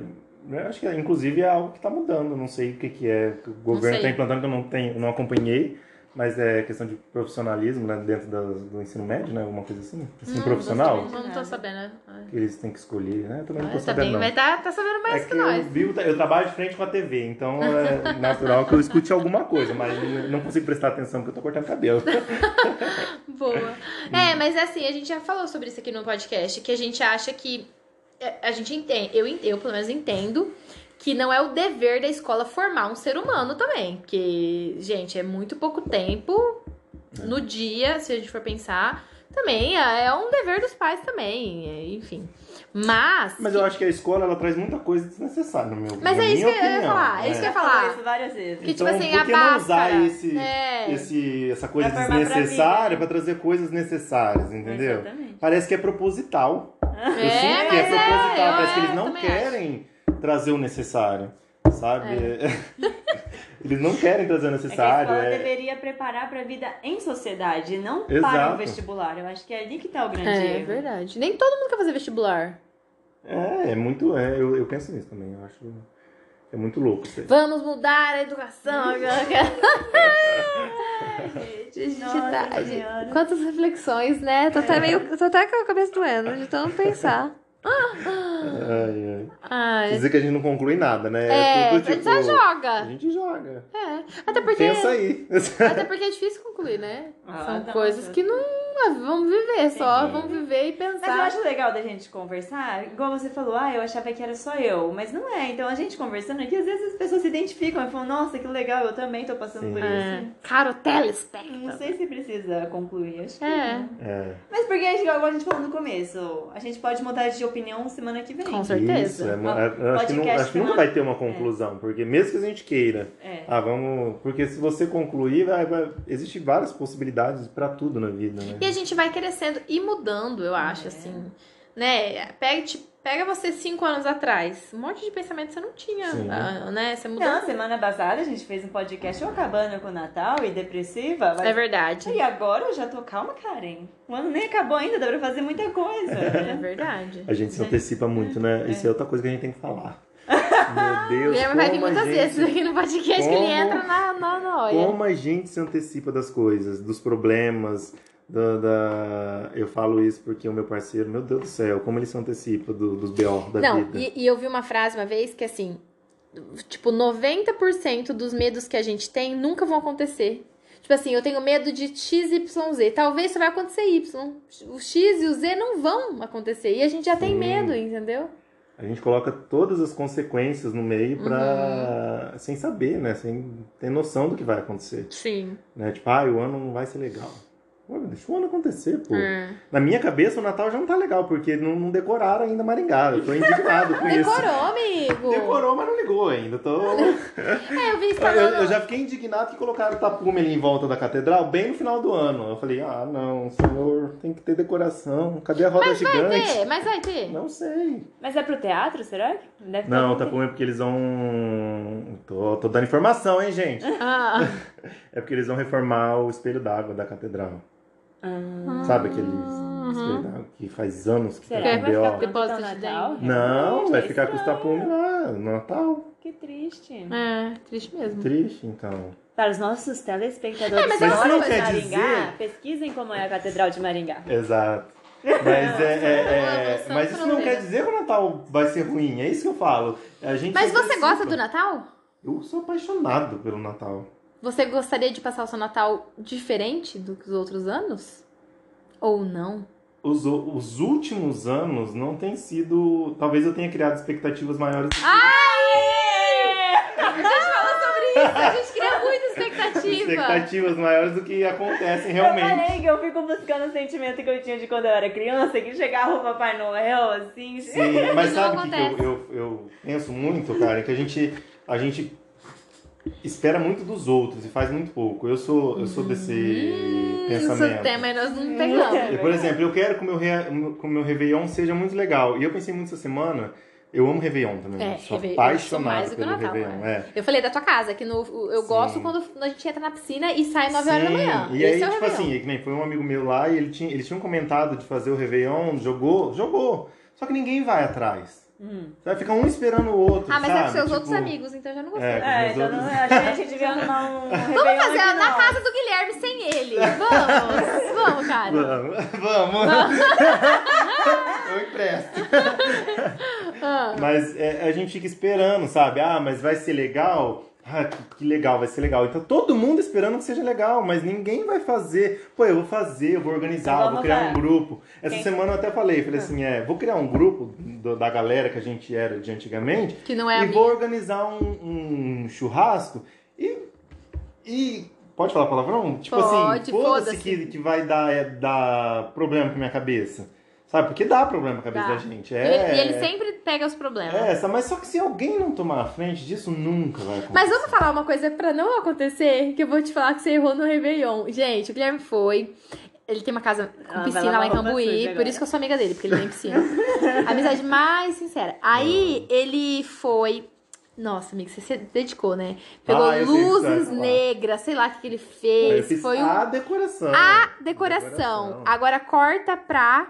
eu acho que inclusive é algo que está mudando. Não sei o que, que é que o governo está implantando que eu não tenho, não acompanhei, mas é questão de profissionalismo né, dentro do, do ensino médio, né? Alguma coisa assim. Ensino Não, profissional. Não, não tô sabendo, né? Que eles têm que escolher, né? Eu também não tô Ah, tá sabendo. bem, não. mas tá, tá sabendo mais É que, que nós. eu, vivo, eu trabalho de frente com a TV, então é *laughs* natural que eu escute alguma coisa, mas não consigo prestar atenção porque eu tô cortando cabelo. *laughs* Boa. É, mas assim, a gente já falou sobre isso aqui no podcast, que a gente acha que. é, A gente entende, eu, eu pelo menos entendo que não é o dever da escola formar um ser humano também. Porque, gente, é muito pouco tempo no dia, se a gente for pensar. Também é é um dever dos pais também, é, enfim. Mas. Mas eu acho que a escola ela traz muita coisa desnecessária, no meu Mas é isso que eu ia opinião, falar, é isso que eu ia falar. isso várias vezes. Que, tipo Então, assim, por a que não usar esse, é. esse, essa coisa Pra desnecessária para trazer coisas necessárias, entendeu? Exatamente. Parece que é proposital. eu É, sinto que é é, proposital. eu- Parece que é, eles não querem trazer o necessário, sabe? *laughs* eles não querem trazer o É que a necessário. escola é- deveria preparar pra vida em sociedade, não para Exato. o vestibular. Eu acho que é ali que tá o grande É erro. verdade. Nem todo mundo quer fazer vestibular. É, é muito. É, eu, eu penso nisso também. Eu acho. É muito louco isso aí. Vamos mudar a educação. *laughs* Gente, a gente Nossa tá. a gente-. Quantas reflexões, né? Tô até meio. Tô até com a cabeça doendo de tanto pensar. Ai, ai. Ai. Quer dizer que a gente não conclui nada, né? É, tudo, a gente só A joga. gente joga. É. Até porque. Pensa aí. Até porque é difícil concluir, né? Ah, São tá, coisas tá. que não, vamos viver só, Entendi. vamos viver e Mas eu pensar. acho legal da gente conversar, igual você falou, ah, eu achava que era só eu, mas não é. Então a gente conversando aqui, às vezes as pessoas se identificam e falam, nossa, que legal, eu também tô passando Sim. por É, isso. caro Não telespectador. sei se precisa concluir, acho que É. não. É. Mas porque, igual a gente falou no começo, a gente pode mudar de opinião semana que vem. Com certeza. Isso, é, é, acho que, não, acho que nunca vai ter uma conclusão, porque mesmo que a gente queira, É. ah, vamos. Porque se você concluir, vai, vai, existe várias possibilidades pra tudo na vida, né? E a gente vai crescendo e mudando, eu acho, É. assim. Né? Pega, tipo, pega você cinco anos atrás. Um monte de pensamento você não tinha, Sim. ah, né? Você mudou. Não, semana passada a gente fez um podcast eu acabando com o Natal e depressiva. Vai... É verdade. E agora eu já tô calma, Karen. O ano nem acabou ainda, dá pra fazer muita coisa. *laughs* É verdade. A gente se antecipa muito, né? Isso é outra coisa que a gente tem que falar. *laughs* Meu O Deus, Guilherme vai vir como muitas gente- vezes aqui no podcast que ele Como- entra na, na noia. Como a gente se antecipa das coisas, dos problemas, da, da- Eu falo isso porque o meu parceiro, meu Deus do céu, como ele se antecipa do- dos B.O. da Não, vida. e, e eu vi uma frase uma vez que assim, tipo, 90% dos medos que a gente tem nunca vão acontecer. Tipo assim, eu tenho medo de X, Y, Z. Talvez só vai acontecer Y. O X e o Z não vão acontecer. E a gente já tem Sim. medo, entendeu? A gente coloca todas as consequências no meio pra... Uhum. sem saber, né? Sem ter noção do que vai acontecer. Sim. Né? Tipo, ah, o ano não vai ser legal. Deixa o ano acontecer, pô. Hum. Na minha cabeça, o Natal já não tá legal, porque não, não decoraram ainda Maringá. Eu tô indignado com isso. Decorou, amigo. Decorou, mas não ligou ainda. Tô... *laughs* É, eu vi Eu, falando. eu já fiquei indignado que colocaram o tapume ali em volta da catedral bem no final do ano. Eu falei, ah, não, senhor, tem que ter decoração. Cadê a roda Mas vai gigante? ter, mas vai ter. Não sei. Mas é pro teatro, será? Deve Não, o tá tapume é porque eles vão. Tô, tô dando informação, hein, gente? Ah, *laughs* É porque eles vão reformar o espelho d'água da catedral. Ah. Sabe aquele espelho d'água que faz anos que Será tá que com vai ficar B.O.? Depósito de Natal? Não, vai é ficar com os tapumes lá no Natal. Que triste. é, triste mesmo. Triste, então. Para os nossos telespectadores É, mas não de quer Maringá, dizer- pesquisem como é a Catedral de Maringá. Exato. *laughs* Mas, é, é- é- mas isso não quer dizer que o Natal vai ser ruim, é isso que eu falo. A gente Mas você gosta do Natal? Eu sou apaixonado pelo Natal. Você gostaria de passar o seu Natal diferente do que os outros anos? Ou não? Os, os últimos anos não tem sido. Talvez eu tenha criado expectativas maiores. do que A gente falou sobre isso, a gente cria muita expectativa. expectativas maiores do que acontecem Eu realmente. falei que eu fico buscando o sentimento que eu tinha de quando eu era criança, que chegava o Papai Noel, assim. Sim, mas *laughs* sabe o que, que eu, eu, eu penso muito, cara? Que a gente, a gente espera muito dos outros e faz muito pouco. Eu sou, eu sou desse Hum, Isso pensamento. tema nós não pegamos. E, Por exemplo, eu quero que o meu, que o meu Réveillon seja muito legal. E eu pensei muito essa semana, eu amo Réveillon também. É, sou Réveillon, eu sou apaixonado mais do que o pelo Natal, Réveillon. né? É. Eu falei da tua casa, que no, eu Sim. gosto quando a gente entra na piscina e sai 9 horas da manhã. E Esse aí, é o tipo Réveillon. assim, que nem foi um amigo meu lá e ele tinha, eles tinham comentado de fazer o Réveillon, jogou, jogou. Só que ninguém vai atrás. Hum. Vai ficar um esperando o outro. Ah, mas sabe? é com seus Tipo, outros amigos, então eu já não gostei. É, É, então outros- que *laughs* a gente devia arrumar um Vamos fazer aqui, na não. casa do Guilherme sem ele. Vamos, vamos, cara. Vamos, vamos. *laughs* Eu empresto. Ah, Mas é, a gente fica esperando, sabe? Ah, mas vai ser legal? Ah, que, que legal, vai ser legal. Então todo mundo esperando que seja legal, mas ninguém vai fazer. Pô, eu vou fazer, eu vou organizar, Vamos vou criar um grupo. Essa Quem- semana eu até falei, falei assim, é, vou criar um grupo do- da galera que a gente era de antigamente que não é a e vou minha. organizar um, um churrasco e, e. Pode falar palavrão? Tipo assim, Pode, foda-se foda-se. que, que vai dar, é, dar problema pra minha cabeça. Sabe? Porque dá problema pra cabeça Dá. da gente. E- É, E ele sempre pega os problemas. é, essa, mas só que se alguém não tomar a frente disso, nunca vai acontecer. Mas vamos falar uma coisa pra não acontecer, que eu vou te falar que você errou no Réveillon. Gente, o Guilherme foi. Ele tem uma casa com Ah, piscina lá em Cambuí, por agora. isso que eu sou amiga dele, porque ele tem piscina. Amizade mais sincera. Aí ele foi. Nossa, amigo, você se dedicou, né? Pegou Ah, eu sei luzes negras, sei lá o que que ele Eu fez. fiz Foi um a decoração. a decoração. Agora corta pra.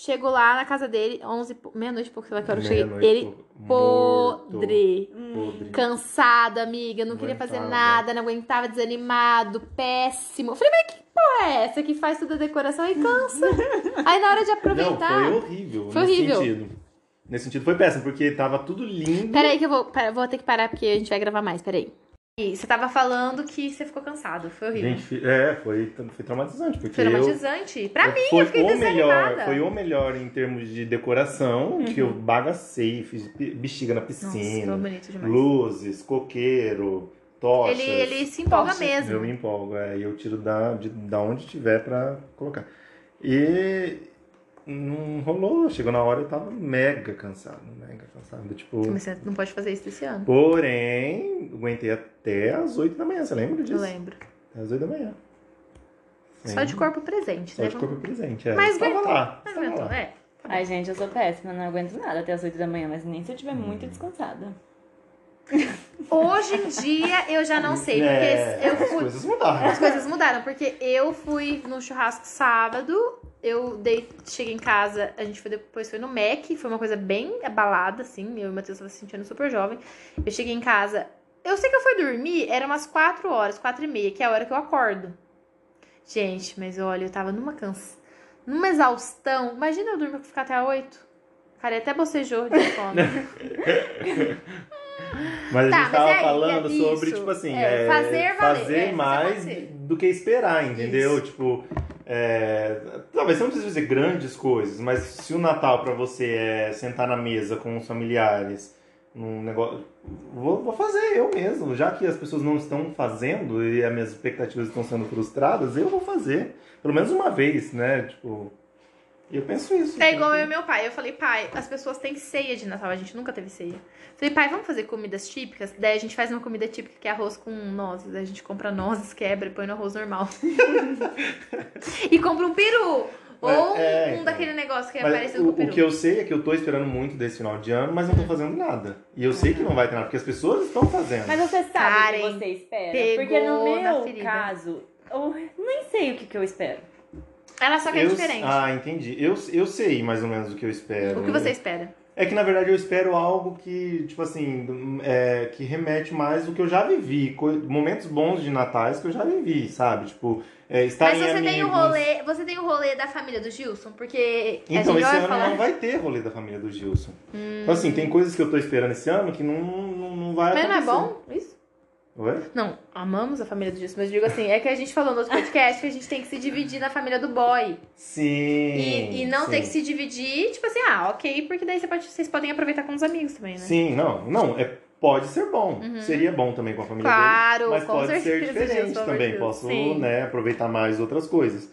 Chegou lá na casa dele, 11, e pou- meia-noite e pouco, sei lá que hora eu cheguei. Ele podre. podre. Cansado, amiga, não queria fazer Aguentava. nada, não aguentava, desanimado, péssimo. Eu falei, mas que porra é essa que faz toda a decoração e cansa? *laughs* Aí na hora de Não, aproveitar. foi horrível. Foi horrível. sentido. Nesse sentido foi péssimo, porque tava tudo lindo. Peraí que eu vou, vou ter que parar porque a gente vai gravar mais, peraí. E você tava falando que você ficou cansado. Foi horrível. Gente, é, foi, foi traumatizante. Porque foi eu, traumatizante. Pra mim, foi eu fiquei o melhor. Foi o melhor em termos de decoração, que eu bagacei, fiz bexiga na Nossa, piscina, demais. luzes, coqueiro, tochas. Ele, ele se empolga Tocha. mesmo. Eu me empolgo, é, e eu tiro da, de, da onde tiver pra colocar. E não rolou, chegou na hora eu tava mega cansado, mega cansado. Tipo, Mas você não pode fazer isso esse ano. porém, aguentei até as 8 da manhã, você lembra disso? Eu lembro. Até as 8 da manhã. Só de corpo presente, Só né? de corpo presente, é. Mas aguentou. lá, Mas aguentou, lá. é. Ai, gente, eu sou péssima, não aguento nada até as 8 da manhã, mas nem se eu estiver muito descansada. Hoje em dia eu já não sei, É, porque eu as fui. coisas mudaram. As coisas mudaram, porque eu fui no churrasco sábado, eu dei, cheguei em casa, a gente foi depois foi no Mac, foi uma coisa bem abalada, assim, eu e o Matheus tava se sentindo super jovem. Eu cheguei em casa, eu sei que eu fui dormir, era umas 4 horas, 4 e meia, que é a hora que eu acordo. Gente, mas olha, eu tava numa cansa, numa exaustão. Imagina eu dormir ficar até 8. Cara, até bocejou de fome. *laughs* *laughs* Mas a Tá, gente mas tava é- falando é isso. sobre, tipo assim, É, é, fazer valer, fazer é, fazer mais acontecer. do que esperar, entendeu? Tipo, é, talvez você não precise fazer grandes coisas, mas se o Natal pra você é sentar na mesa com os familiares, num negócio. Vou, vou fazer eu mesmo, já que as pessoas não estão fazendo e as minhas expectativas estão sendo frustradas, eu vou fazer. Pelo menos uma vez, né? Tipo. E eu penso isso. É igual eu e meu pai. Eu falei, pai, as pessoas têm ceia de Natal, a gente nunca teve ceia. Falei, pai, vamos fazer comidas típicas? Daí a gente faz uma comida típica que é arroz com nozes. Daí a gente compra nozes, quebra e põe no arroz normal. *laughs* e compra um peru. Ou é, um então. daquele negócio que é parecido o, com o peru. o que eu sei é que eu tô esperando muito desse final de ano, mas não tô fazendo nada. E eu sei que não vai ter nada, porque as pessoas estão fazendo. Mas você sabe Karen o que você espera. Porque no meu ferida. caso, eu nem sei o que, que eu espero. Ela só quer Eu- diferente. Ah, entendi. Eu, eu sei mais ou menos o que eu espero. o que você espera? É que na verdade eu espero algo que, tipo assim, é, que remete mais do que eu já vivi. Momentos bons de natais que eu já vivi, sabe? Tipo, é, estar Mas em você amigos. tem o rolê. Você tem o rolê da família do Gilson? Porque Então, esse ano falar. não vai ter rolê da família do Gilson. Hum. Então, assim, tem coisas que eu tô esperando esse ano que não, não, não vai Mas não é acontecer. bom isso? Oi? Não, amamos a família do Gilson, mas eu digo assim, é que a gente falou no outro podcast que a gente tem que se dividir na família do boy. Sim. E, e não sim. ter que se dividir, tipo assim, ah, ok, porque daí vocês podem aproveitar com os amigos também, né? Sim, não, não, é, pode ser bom. Seria bom também com a família Uhum. Claro, dele, mas pode ser diferente amor também. Deus. Posso, Sim. né, aproveitar mais outras coisas.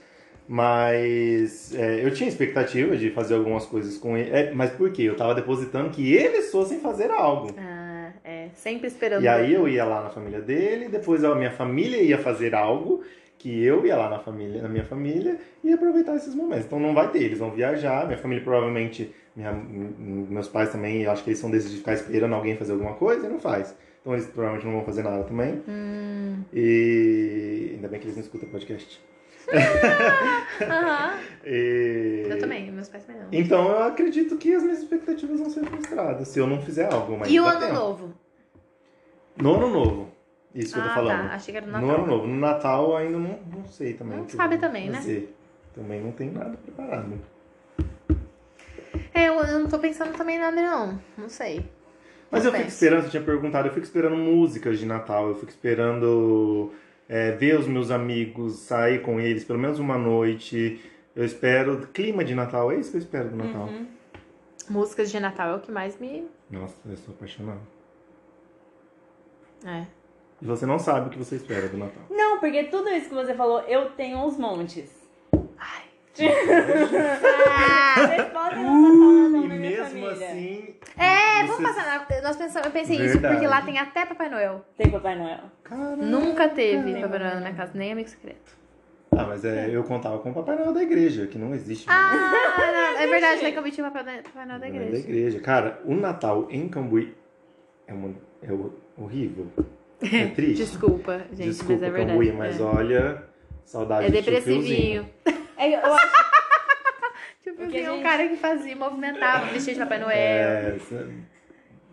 Mas é, eu tinha expectativa de fazer algumas coisas com ele. É, mas por quê? Eu tava depositando que eles fossem fazer algo. Ah, é, sempre esperando. E aí eu ia lá na família dele, depois a minha família ia fazer algo que eu ia lá na família, na minha família e aproveitar esses momentos. Então não vai ter, eles vão viajar, minha família provavelmente, minha- meus pais também, eu acho que eles são desses de ficar esperando alguém fazer alguma coisa e não faz. Então eles provavelmente não vão fazer nada também. Hum. E ainda bem que eles não escutam podcast. *laughs* Aham. E- Eu também, meus pais também não. Então eu acredito que as minhas expectativas vão ser frustradas se eu não fizer algo. Mas E o ano tempo. novo? No ano novo. Isso que eu tô ah, falando. tá. Achei que era no No Natal. ano novo. No Natal ainda não, não sei também. Não sabe também, né? fazer. Também não tem nada preparado. É, eu, eu não tô pensando também em nada, não. Não sei. Mas eu fico esperando, você tinha perguntado, eu fico esperando músicas de Natal, eu fico esperando é, ver os meus amigos, sair com eles pelo menos uma noite. Eu espero clima de Natal, é isso que eu espero do Natal. Uhum. Músicas de Natal é o que mais me. Nossa, eu sou apaixonado. É. E você não sabe o que você espera do Natal. Não, porque tudo isso que você falou, eu tenho uns montes. *laughs* Ah, Vocês podem não passar o Natal e na minha mesmo família. assim. é, você- vamos passar na. Nós pensamos, eu pensei isso, Verdade. porque lá tem até Papai Noel. Tem Papai Noel. Caraca. Nunca teve Papai Noel na minha casa, nem amigo secreto. Ah, mas é, eu contava com o Papai Noel da igreja, que não existe. Ah, mais. *laughs* não, é verdade, lá em Cambuí tinha Papai Noel Papai Noel da Não é igreja. da igreja. Cara, o Natal em Cambuí é, uma, é ho- horrível. É *laughs* triste. Desculpa, gente, Desculpa, mas é verdade. Cambuí, mas é. olha, saudade É do tio depressivinho. É, eu acho *laughs* Tipo, assim, é um gente- cara que fazia, movimentava, vestia de Papai Noel. É, cê-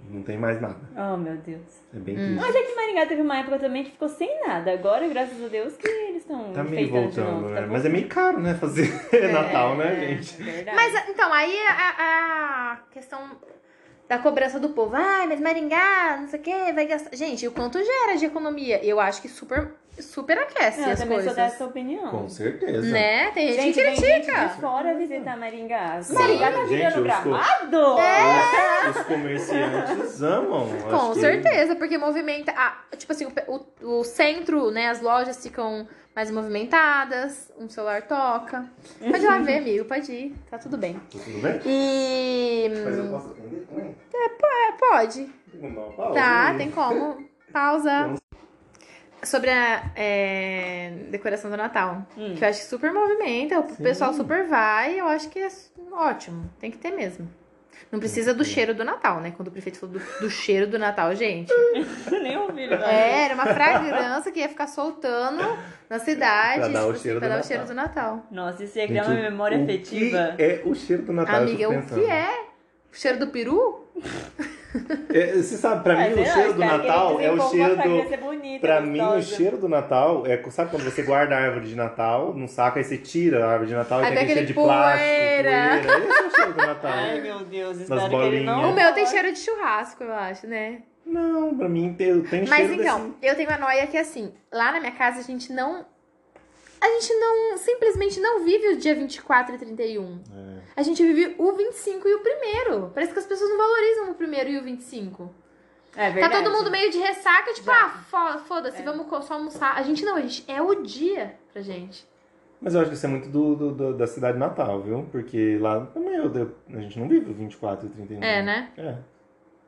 não tem mais nada. Oh, meu Deus. É bem Hum. triste. Mas aqui em Maringá teve uma época também que ficou sem nada. Agora, graças a Deus, que eles estão Tá meio voltando, novo. né? Tá Mas é meio caro, né? Fazer *laughs* Natal, né, gente? É verdade. Mas, então, aí a, a questão da cobrança do povo. Ai, mas Maringá, não sei o que, vai gastar. Gente, o quanto gera de economia? Eu acho que super, super aquece Eu as também coisas. sou dessa opinião. Com certeza. Né? Tem gente, Gente, que vem gente critica. de fora visitar Maringá. Sim. Maringá tá Gente, virando gramado? É. Os, os comerciantes amam. Com acho que- certeza, porque movimenta. ah, tipo assim, o, o, o centro, né? As lojas ficam mais movimentadas, um celular toca. Pode ir lá ver, amigo, pode ir, tá tudo bem. Tudo bem? E. Mas eu posso atender também? É, pode. Tem uma pausa? Tá, tem como. Pausa. Sobre a é, decoração do Natal. Hum. Que eu acho que super movimenta, o Sim. pessoal super vai, eu acho que é ótimo. Tem que ter mesmo. Não precisa do cheiro do Natal, né? Quando o prefeito falou do, do cheiro do Natal, gente. *laughs* Nem ouvi. né? É, era uma fragrância que ia ficar soltando na cidade. Pra dar o tipo assim, cheiro pra do dar o Natal. cheiro do Natal. Nossa, isso ia Gente, criar uma o- memória o afetiva. Que é o cheiro do Natal. eu Amiga, o que é? O cheiro do peru? *laughs* É, você sabe, pra mim o cheiro do Natal é o cheiro do. bonita, Pra mim, o cheiro do Natal é. Sabe quando você guarda a árvore de Natal num saco, aí você tira a árvore de Natal e tem aquele cheiro de plástico, poeira. poeira. Esse é o cheiro do Natal. Ai, meu Deus, espero que ele bolinhas. não... O meu tem cheiro de churrasco, eu acho, né? Não, pra mim tem, tem Mas cheiro então, eu tenho uma noia que assim, lá na minha casa a gente não. A gente não. Simplesmente não vive o dia 24 e 31. desse. É. A gente vive o 25 e o primeiro. Parece que as pessoas não valorizam o primeiro e o 25. É Tá verdade. todo mundo meio de ressaca, tipo, Já. ah, fo- foda-se, É. vamos só almoçar. A gente não, a gente é o dia pra gente. Mas eu acho que isso é muito do, do- do- da cidade natal, viu? Porque lá também eu, eu- a gente não vive o 24 e 31. É, né? É.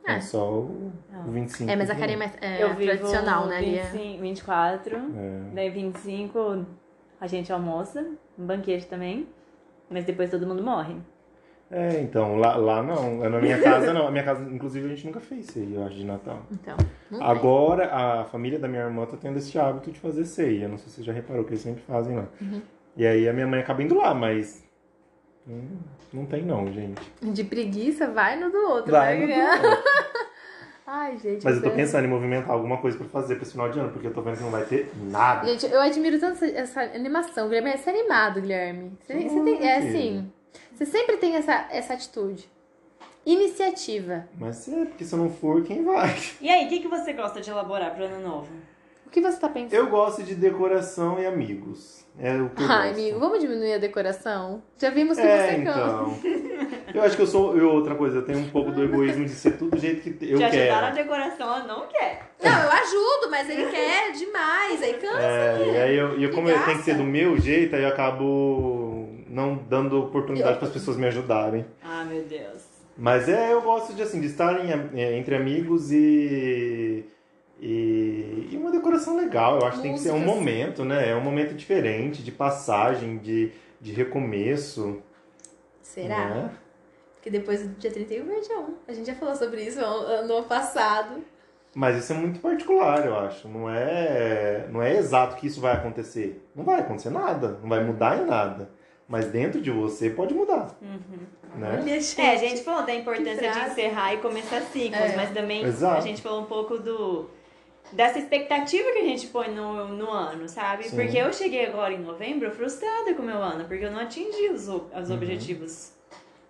É. É só o, Não. o 25. É, mas a Karen é mais é, Eu vivo tradicional, né? Ali é- 25, 24, 31. É. daí 25 a gente almoça, um banquete também, mas depois todo mundo morre. É, então, lá, lá não. Na minha casa não. A minha casa, inclusive, a gente nunca fez ceia, eu acho, de Natal. Então. Agora, a família da minha irmã tá tendo esse hábito de fazer ceia. Não sei se você já reparou que eles sempre fazem lá. Uhum. E aí a minha mãe acaba indo lá, mas. Não, não tem não, gente. De preguiça, vai no do outro. Vai né? no do outro. Ai, gente. Mas eu tô pensando em movimentar alguma coisa pra fazer pra esse final de ano, porque eu tô vendo que não vai ter nada. Gente, eu admiro tanto essa, essa animação. Guilherme, você é animado, Guilherme. Você, você tem, é Sim. assim. Você sempre tem essa, essa atitude. Iniciativa. Mas é, porque se eu não for, quem vai? E aí, o que, que você gosta de elaborar pro ano novo? O que você tá pensando? Eu gosto de decoração e amigos. É o que eu Ai, gosto. amigo, vamos diminuir a decoração? Já vimos que É, você cansa. então. *laughs* Eu acho que eu sou. Eu, outra coisa, eu tenho um pouco do egoísmo de ser tudo do jeito que eu Te ajudar na quero. decoração, ela não quer. Não, eu ajudo, mas ele quer demais. Aí cansa. É, e aí eu, e como eu, tem que ser do meu jeito, aí eu acabo não dando oportunidade para as pessoas me ajudarem. Ah, meu Deus. Mas é, eu gosto de assim, de estar em, é, entre amigos e, e. e uma decoração legal. Eu acho que tem que ser um momento, né? É um momento diferente, de passagem, de, de recomeço. Será? né? Porque depois do dia 31 vai dia 1. A gente já falou sobre isso no ano passado. Mas isso é muito particular, eu acho. Não é, não é exato que isso vai acontecer. Não vai acontecer nada, não vai mudar em nada. Mas dentro de você pode mudar, né? Minha gente. É, a gente falou da importância Que de encerrar e começar ciclos, É. mas também Exato. a gente falou um pouco do dessa expectativa que a gente põe no, no ano, sabe? Sim. Porque eu cheguei agora em novembro frustrada com o meu ano, porque eu não atingi os, os objetivos.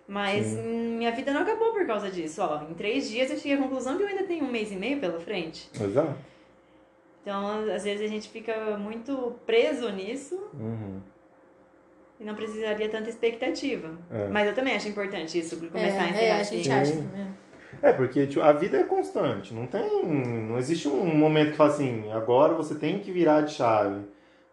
Mas. Sim. minha vida não acabou por causa disso. Ó, em três dias eu cheguei à conclusão que eu ainda tenho um mês e meio pela frente. Exato. Então, às vezes a gente fica muito preso nisso Uhum. e não precisaria tanta expectativa. É. Mas eu também acho importante isso, começar a É, encerrar é, a assim. gente Sim. acha. né? É, porque tipo, a vida é constante. Não tem. Não existe um momento que fala assim, agora você tem que virar de chave.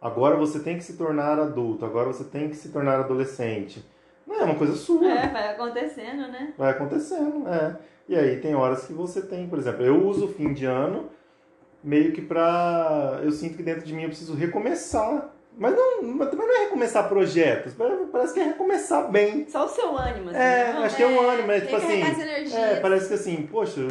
Agora você tem que se tornar adulto. Agora você tem que se tornar adolescente. Não é uma coisa sua. É, vai acontecendo, né? Vai acontecendo, é. E aí tem horas que você tem, por exemplo, eu uso o fim de ano meio que pra. Eu sinto que dentro de mim eu preciso recomeçar. Mas não, mas também não é recomeçar projetos, parece- que é recomeçar bem. Só o seu ânimo, assim. É, não? acho que é um ânimo, é tipo que assim. as. É, parece que assim, poxa,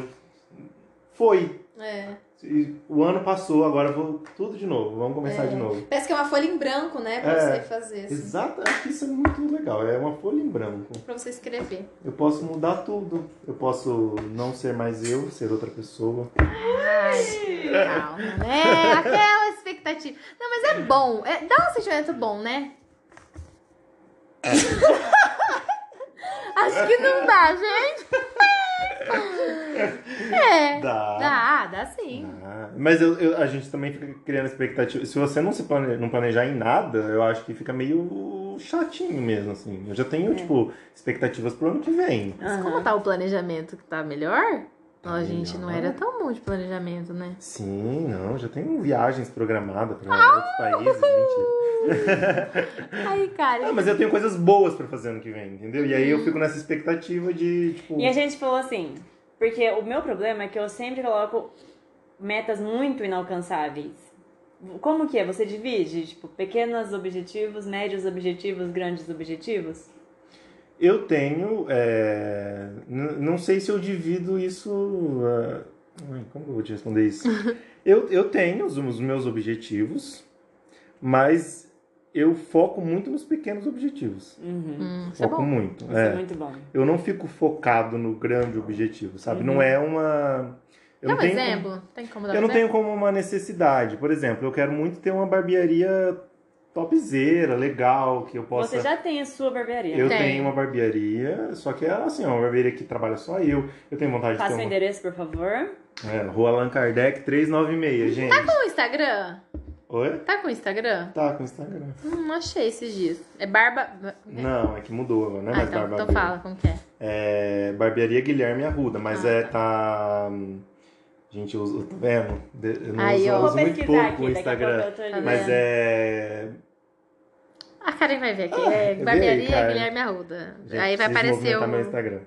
foi. É. E O ano passou, agora eu vou tudo de novo, vamos começar É. de novo. Parece que é uma folha em branco, né? Pra É. você fazer. Assim, Exato, acho que isso é muito legal, é uma folha em branco. pra você escrever. Eu posso mudar tudo. Eu posso não ser mais eu, ser outra pessoa. Ai, calma, né? *laughs* Aquela expectativa. Não, mas é bom. É, dá um sentimento bom, né? *laughs* Acho que não dá, gente. *laughs* É. Dá. Dá, dá sim. Ah, mas eu- eu- a gente também fica criando expectativa. Se você não se plane- não planejar em nada, eu acho que fica meio chatinho mesmo, assim. Eu já tenho, tipo, expectativas pro ano que vem. Mas como tá o planejamento que tá melhor? Ó, a gente não era tão bom de planejamento, né? Sim, não, já tenho viagens programadas pra outros países, mentira. *laughs* Aí, cara. Ah, mas eu tenho coisas boas pra fazer ano que vem, entendeu? E aí eu fico nessa expectativa de, tipo. E a gente falou assim, porque o meu problema é que eu sempre coloco metas muito inalcançáveis. Como que é? Você divide, tipo, pequenos objetivos, médios objetivos, grandes objetivos? Eu tenho. é, Não sei se eu divido isso. ai, Como que eu vou te responder isso? *laughs* eu, eu tenho os, os meus objetivos, mas eu foco muito nos pequenos objetivos. Uhum. Hum, isso é Foco bom. muito. Isso é. é muito bom. Eu não fico focado no grande objetivo, sabe? Não é uma. Eu Dá não um tenho como- exemplo? Tem como dar Eu um não tenho exemplo? como uma necessidade. Por exemplo, eu quero muito ter uma barbearia topzera, legal, que eu possa. Você já tem a sua barbearia. Eu Tem. tenho uma barbearia, só que é assim, uma barbearia que trabalha só eu. Eu tenho vontade o de ter uma. endereço, por favor. É, Rua Allan Kardec 396, gente. Tá com o Instagram? Oi? Tá com o Instagram? Tá com Instagram. Hum, não achei esses dias. É barba. Não, é que mudou agora, não é Ah, mais então, barba então fala como que é. É Barbearia Guilherme Arruda, mas Ah, é, tá. Gente, eu uso, tá vendo? Eu não Aí, uso, eu uso muito pouco o Instagram. ali. Mas é. A Karen vai ver aqui. Ah, é vê Barbearia aí. Guilherme Arruda. Gente, aí vai aparecer o. meu Instagram.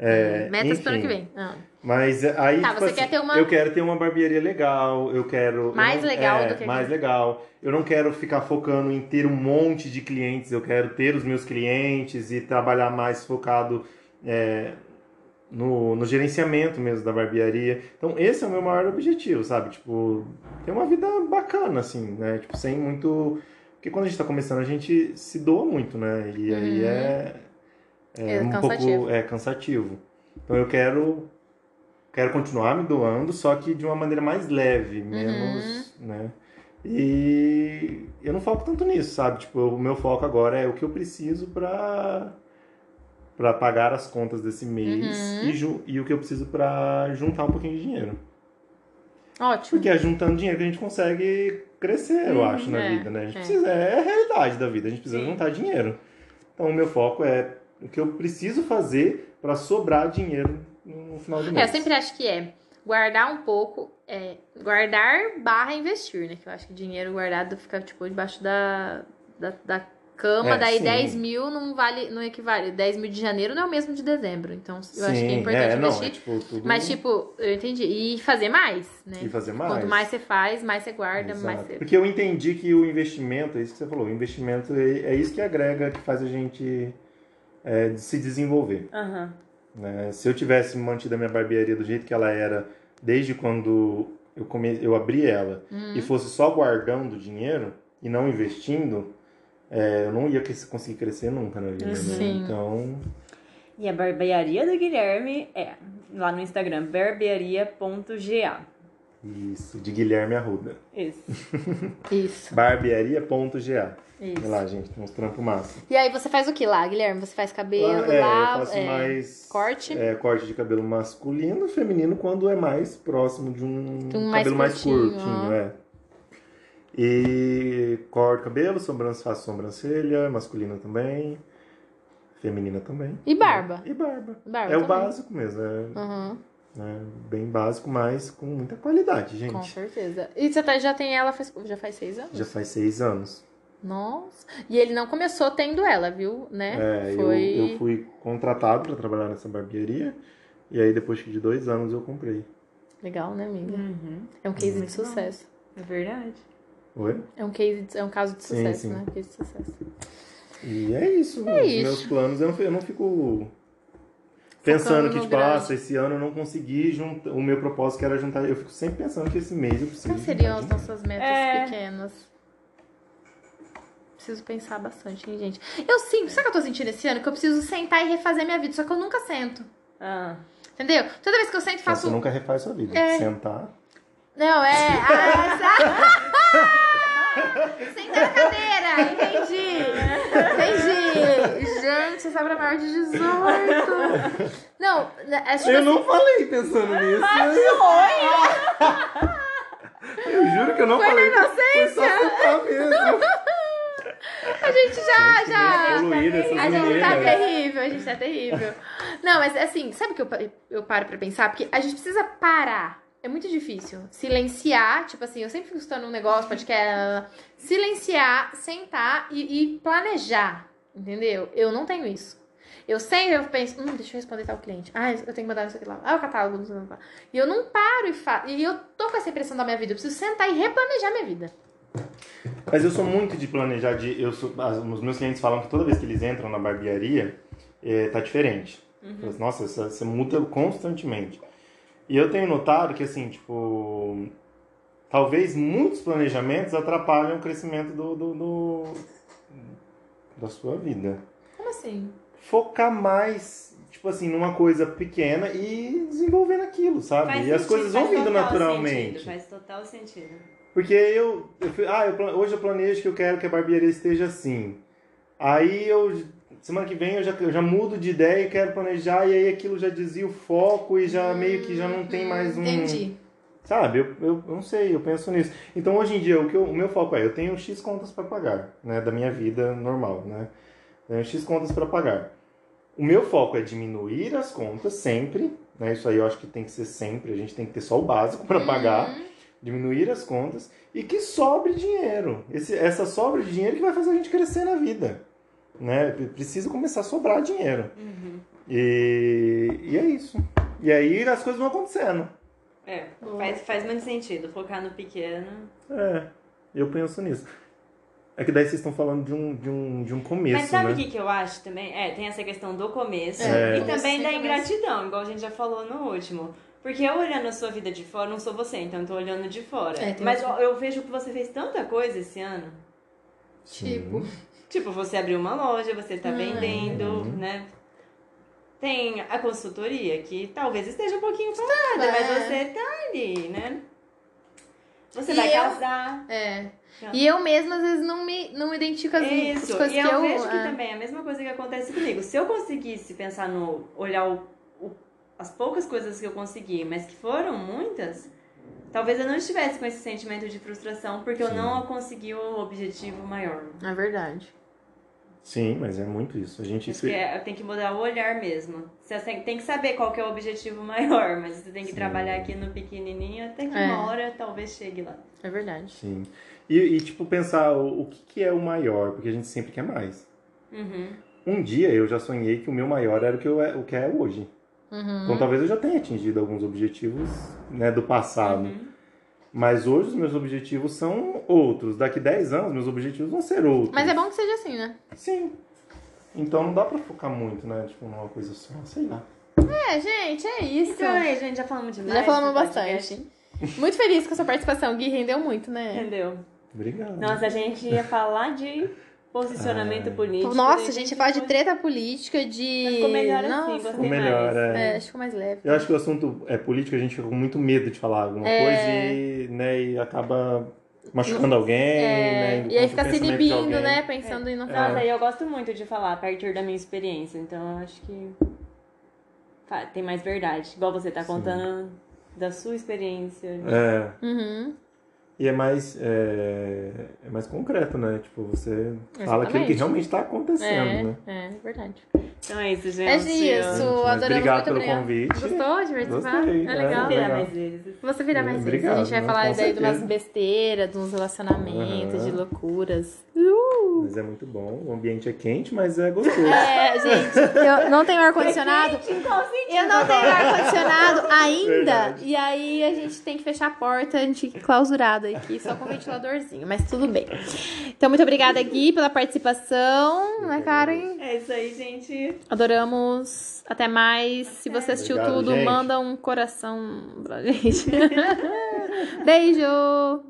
É, Metas pro ano enfim, que vem. Ah. Mas aí, Tá, tipo você assim, quer ter uma- eu quero ter uma barbearia legal, eu quero... Mais eu legal é, do que Mais aqui. legal. Eu não quero ficar focando em ter um monte de clientes, eu quero ter os meus clientes e trabalhar mais focado é, no, no gerenciamento mesmo da barbearia. Então, esse é o meu maior objetivo, sabe? Tipo, ter uma vida bacana, assim, né? Tipo, sem muito... Porque quando a gente tá começando, a gente se doa muito, né? E aí Uhum. é... É um cansativo. pouco é cansativo. Então eu quero quero continuar me doando, só que de uma maneira mais leve, menos, Uhum. né? E eu não foco tanto nisso, sabe? Tipo, o meu foco agora é o que eu preciso pra para pagar as contas desse mês Uhum. e, ju- e o que eu preciso pra juntar um pouquinho de dinheiro. Ótimo. Porque é juntando dinheiro que a gente consegue crescer, eu Uhum, acho, na é, vida, né? A gente é. precisa, é a realidade da vida, a gente precisa Sim. juntar dinheiro. Então o meu foco é o que eu preciso fazer pra sobrar dinheiro no final do É, mês. eu sempre acho que é guardar um pouco, é guardar barra investir, né? Que eu acho que dinheiro guardado fica, tipo, debaixo da, da, da cama, É, daí sim. 10 mil não vale, não equivale. 10 mil de janeiro não é o mesmo de dezembro. Então, eu acho que é Sim, importante não, investir. é tipo tudo Mas, tipo, eu entendi. E fazer mais, né? e fazer mais. Quanto mais você faz, mais você guarda, Exato. mais você. Porque eu entendi que o investimento, é isso que você falou, o investimento é, é isso que agrega, que faz a gente é, se desenvolver. Né? Se eu tivesse mantido a minha barbearia do jeito que ela era desde quando eu, come... eu abri ela Uhum. e fosse só guardando dinheiro e não investindo, é, eu não ia conseguir crescer nunca na vida. né? Sim. Então, E a barbearia do Guilherme é lá no Instagram, barbearia.ga. isso, de Guilherme Arruda. Isso. *laughs* Isso. Barbearia.ga. Olha Isso. lá, gente, tem uns trampos massa. E aí você faz o que lá, Guilherme? Você faz cabelo, Lá, é, lá, eu faço é, mais corte? é, corte de cabelo masculino e feminino quando é mais próximo de um, um mais cabelo mais curtinho, curtinho, ó. é. E corto cabelo, sobrancelha, faço sobrancelha, masculina também, feminina também. E barba? E barba. Barba é o também. básico mesmo, é, Uhum, é bem básico, mas com muita qualidade, gente. com certeza. E você tá- já tem ela faz, já faz seis anos? Já faz seis anos. Nossa. E ele não começou tendo ela, viu? Né? É, eu, Foi. eu fui contratado para trabalhar nessa barbearia e aí depois de dois anos eu comprei. Legal, né, amiga? Uhum. É um case de Muito bom. sucesso. É verdade. Oi? É um case, de- é um caso de Sim, sucesso, sim. né? Case de sucesso. E é isso. É os isso. meus planos, eu não, eu não fico pensando que, tipo, nossa, esse ano eu não consegui juntar. O meu propósito que era juntar. Eu fico sempre pensando que esse mês eu preciso. Quais seriam as nossas metas É. pequenas? Preciso pensar bastante, hein, gente? Eu sinto, sabe o que eu tô sentindo esse ano? Que eu preciso sentar e refazer minha vida, só que eu nunca sento. Ah. Entendeu? Toda vez que eu sento, faço. Você nunca refaz sua vida. É. Sentar. Não, é. Ah, essa... *laughs* Sentar na cadeira! Entendi! Entendi! Gente, essa é pra maior de 18. Não, né, é tipo Eu assim, não falei pensando nisso. Eu juro que eu não Foi na falei. Foi inocência. só citar mesmo. a gente já, Gente, já. evoluída A gente tá terrível, a gente tá terrível. Não, mas assim, sabe o que eu, eu paro pra pensar? Porque a gente precisa parar. É muito difícil. Silenciar, tipo assim, eu sempre fico escutando um negócio, podcast. Silenciar, sentar e, e planejar. Entendeu? Eu não tenho isso. Eu sempre eu penso, hum, deixa eu responder tal cliente. Ah, eu tenho que mandar isso aqui lá. Ah, o catálogo. não sei lá. E eu não paro e faço. E eu tô com essa impressão da minha vida. Eu preciso sentar e replanejar minha vida. Mas eu sou muito de planejar. De, eu sou, os meus clientes falam que toda vez que eles entram na barbearia, é, tá diferente. Assim, Nossa, você, você muda constantemente. E eu tenho notado que, assim, tipo... Talvez muitos planejamentos atrapalhem o crescimento do, do- do- da sua vida. Como assim? Focar mais, tipo assim, numa coisa pequena e desenvolvendo aquilo, sabe? Faz e as sentido, coisas vão vindo naturalmente. sentido, faz total sentido. Porque eu, eu fui- ah, eu, hoje eu planejo que eu quero que a barbearia esteja assim. Aí eu, semana que vem eu já, eu já mudo de ideia e quero planejar, e aí aquilo já desvia o foco e já meio que já não tem mais um. Entendi. Sabe, eu, eu, eu não sei, eu penso nisso. Então hoje em dia o, que eu- o meu foco é, eu tenho X contas para pagar, né, da minha vida normal, né? Tenho X contas para pagar. O meu foco é diminuir as contas sempre, né? Isso aí eu acho que tem que ser sempre, a gente tem que ter só o básico para pagar, diminuir as contas e que sobre dinheiro. Esse, essa sobra de dinheiro que vai fazer a gente crescer na vida, né? Precisa começar a sobrar dinheiro. E, e é isso. E aí as coisas vão acontecendo. É, faz, faz muito sentido focar no pequeno. É, eu penso nisso. É que daí vocês estão falando de um, de um, de um começo, Mas sabe né? o que, que eu acho também? É, tem essa questão do começo É. e também da Começo. ingratidão, igual a gente já falou no último. Porque eu olhando a sua vida de fora, não sou você, então eu tô olhando de fora. É, Mas eu, eu vejo que você fez tanta coisa esse ano. Tipo. Tipo, você abriu uma loja, você tá vendendo, Uhum. né? Tem a consultoria, que talvez esteja um pouquinho parada, É. mas você tá ali, né? Você E vai eu- casar. É. E eu mesma, às vezes, não me, não me identifico com as, Isso, as coisas e que eu, eu. vejo que é. também é a mesma coisa que acontece comigo. Se eu conseguisse pensar no. olhar o- o- as poucas coisas que eu consegui, mas que foram muitas, talvez eu não estivesse com esse sentimento de frustração, porque eu Sim. não consegui o objetivo maior. É verdade. Sim, mas é muito isso. A gente que é, tem que mudar o olhar mesmo. Você tem, tem que saber qual que é o objetivo maior, mas você tem que Sim. trabalhar aqui no pequenininho até que É. uma hora talvez chegue lá. É verdade. Sim. E, e, tipo, pensar o, o que, que é o maior, porque a gente sempre quer mais. Uhum. Um dia eu já sonhei que o meu maior era o que, eu, é- o que é hoje. Uhum. Então talvez eu já tenha atingido alguns objetivos né, do passado. Uhum. Mas hoje os meus objetivos são outros. Daqui 10 anos, meus objetivos vão ser outros. Mas é bom que seja assim, né? Sim. Então não dá pra focar muito, né? Tipo, numa coisa só, sei lá. É, gente, é isso. Então é, gente, já falamos demais. Já falamos bastante. Muito feliz com a sua participação, Gui. Rendeu muito, né? Entendeu? Obrigado. Nossa, a gente ia falar de posicionamento Ai. político. Nossa, a gente ia falar de treta política, de. Mas ficou melhor assim, Nossa. Ficou melhor, mais. é. É, acho que ficou mais leve. Eu acho que o assunto é político, a gente fica com muito medo de falar alguma É. coisa e, né, e acaba machucando alguém, né? É, indo e aí fica se inibindo, né? Pensando em não É. falar. Nossa, e eu gosto muito de falar a partir da minha experiência, então eu acho que tem mais verdade. Igual você tá Sim. contando da sua experiência. É, Uhum. E é mais, é, é mais concreto, né? Tipo, você fala aquilo que realmente está acontecendo, É, né? é verdade. Então é isso, gente. É isso, adoramos obrigado muito pelo obrigado. convite. Gostou de participar? Gostei, É é, legal. Vamos virar mais vezes. Você virá mais vezes. Obrigado, A gente vai falar daí de umas besteiras, de uns relacionamentos, Aham. de loucuras. Mas é muito bom. O ambiente é quente, mas é gostoso. É, gente, eu não tenho ar-condicionado. Eu não tenho ar-condicionado *laughs* ainda. Verdade. E aí a gente tem que fechar a porta, a gente fica clausurado aqui, só com ventiladorzinho, mas tudo bem. Então, muito obrigada, Gui, pela participação, né, Karen? É isso aí, gente. Adoramos. Até mais. Se você assistiu Obrigado, tudo, gente. manda um coração pra gente. *laughs* Beijo!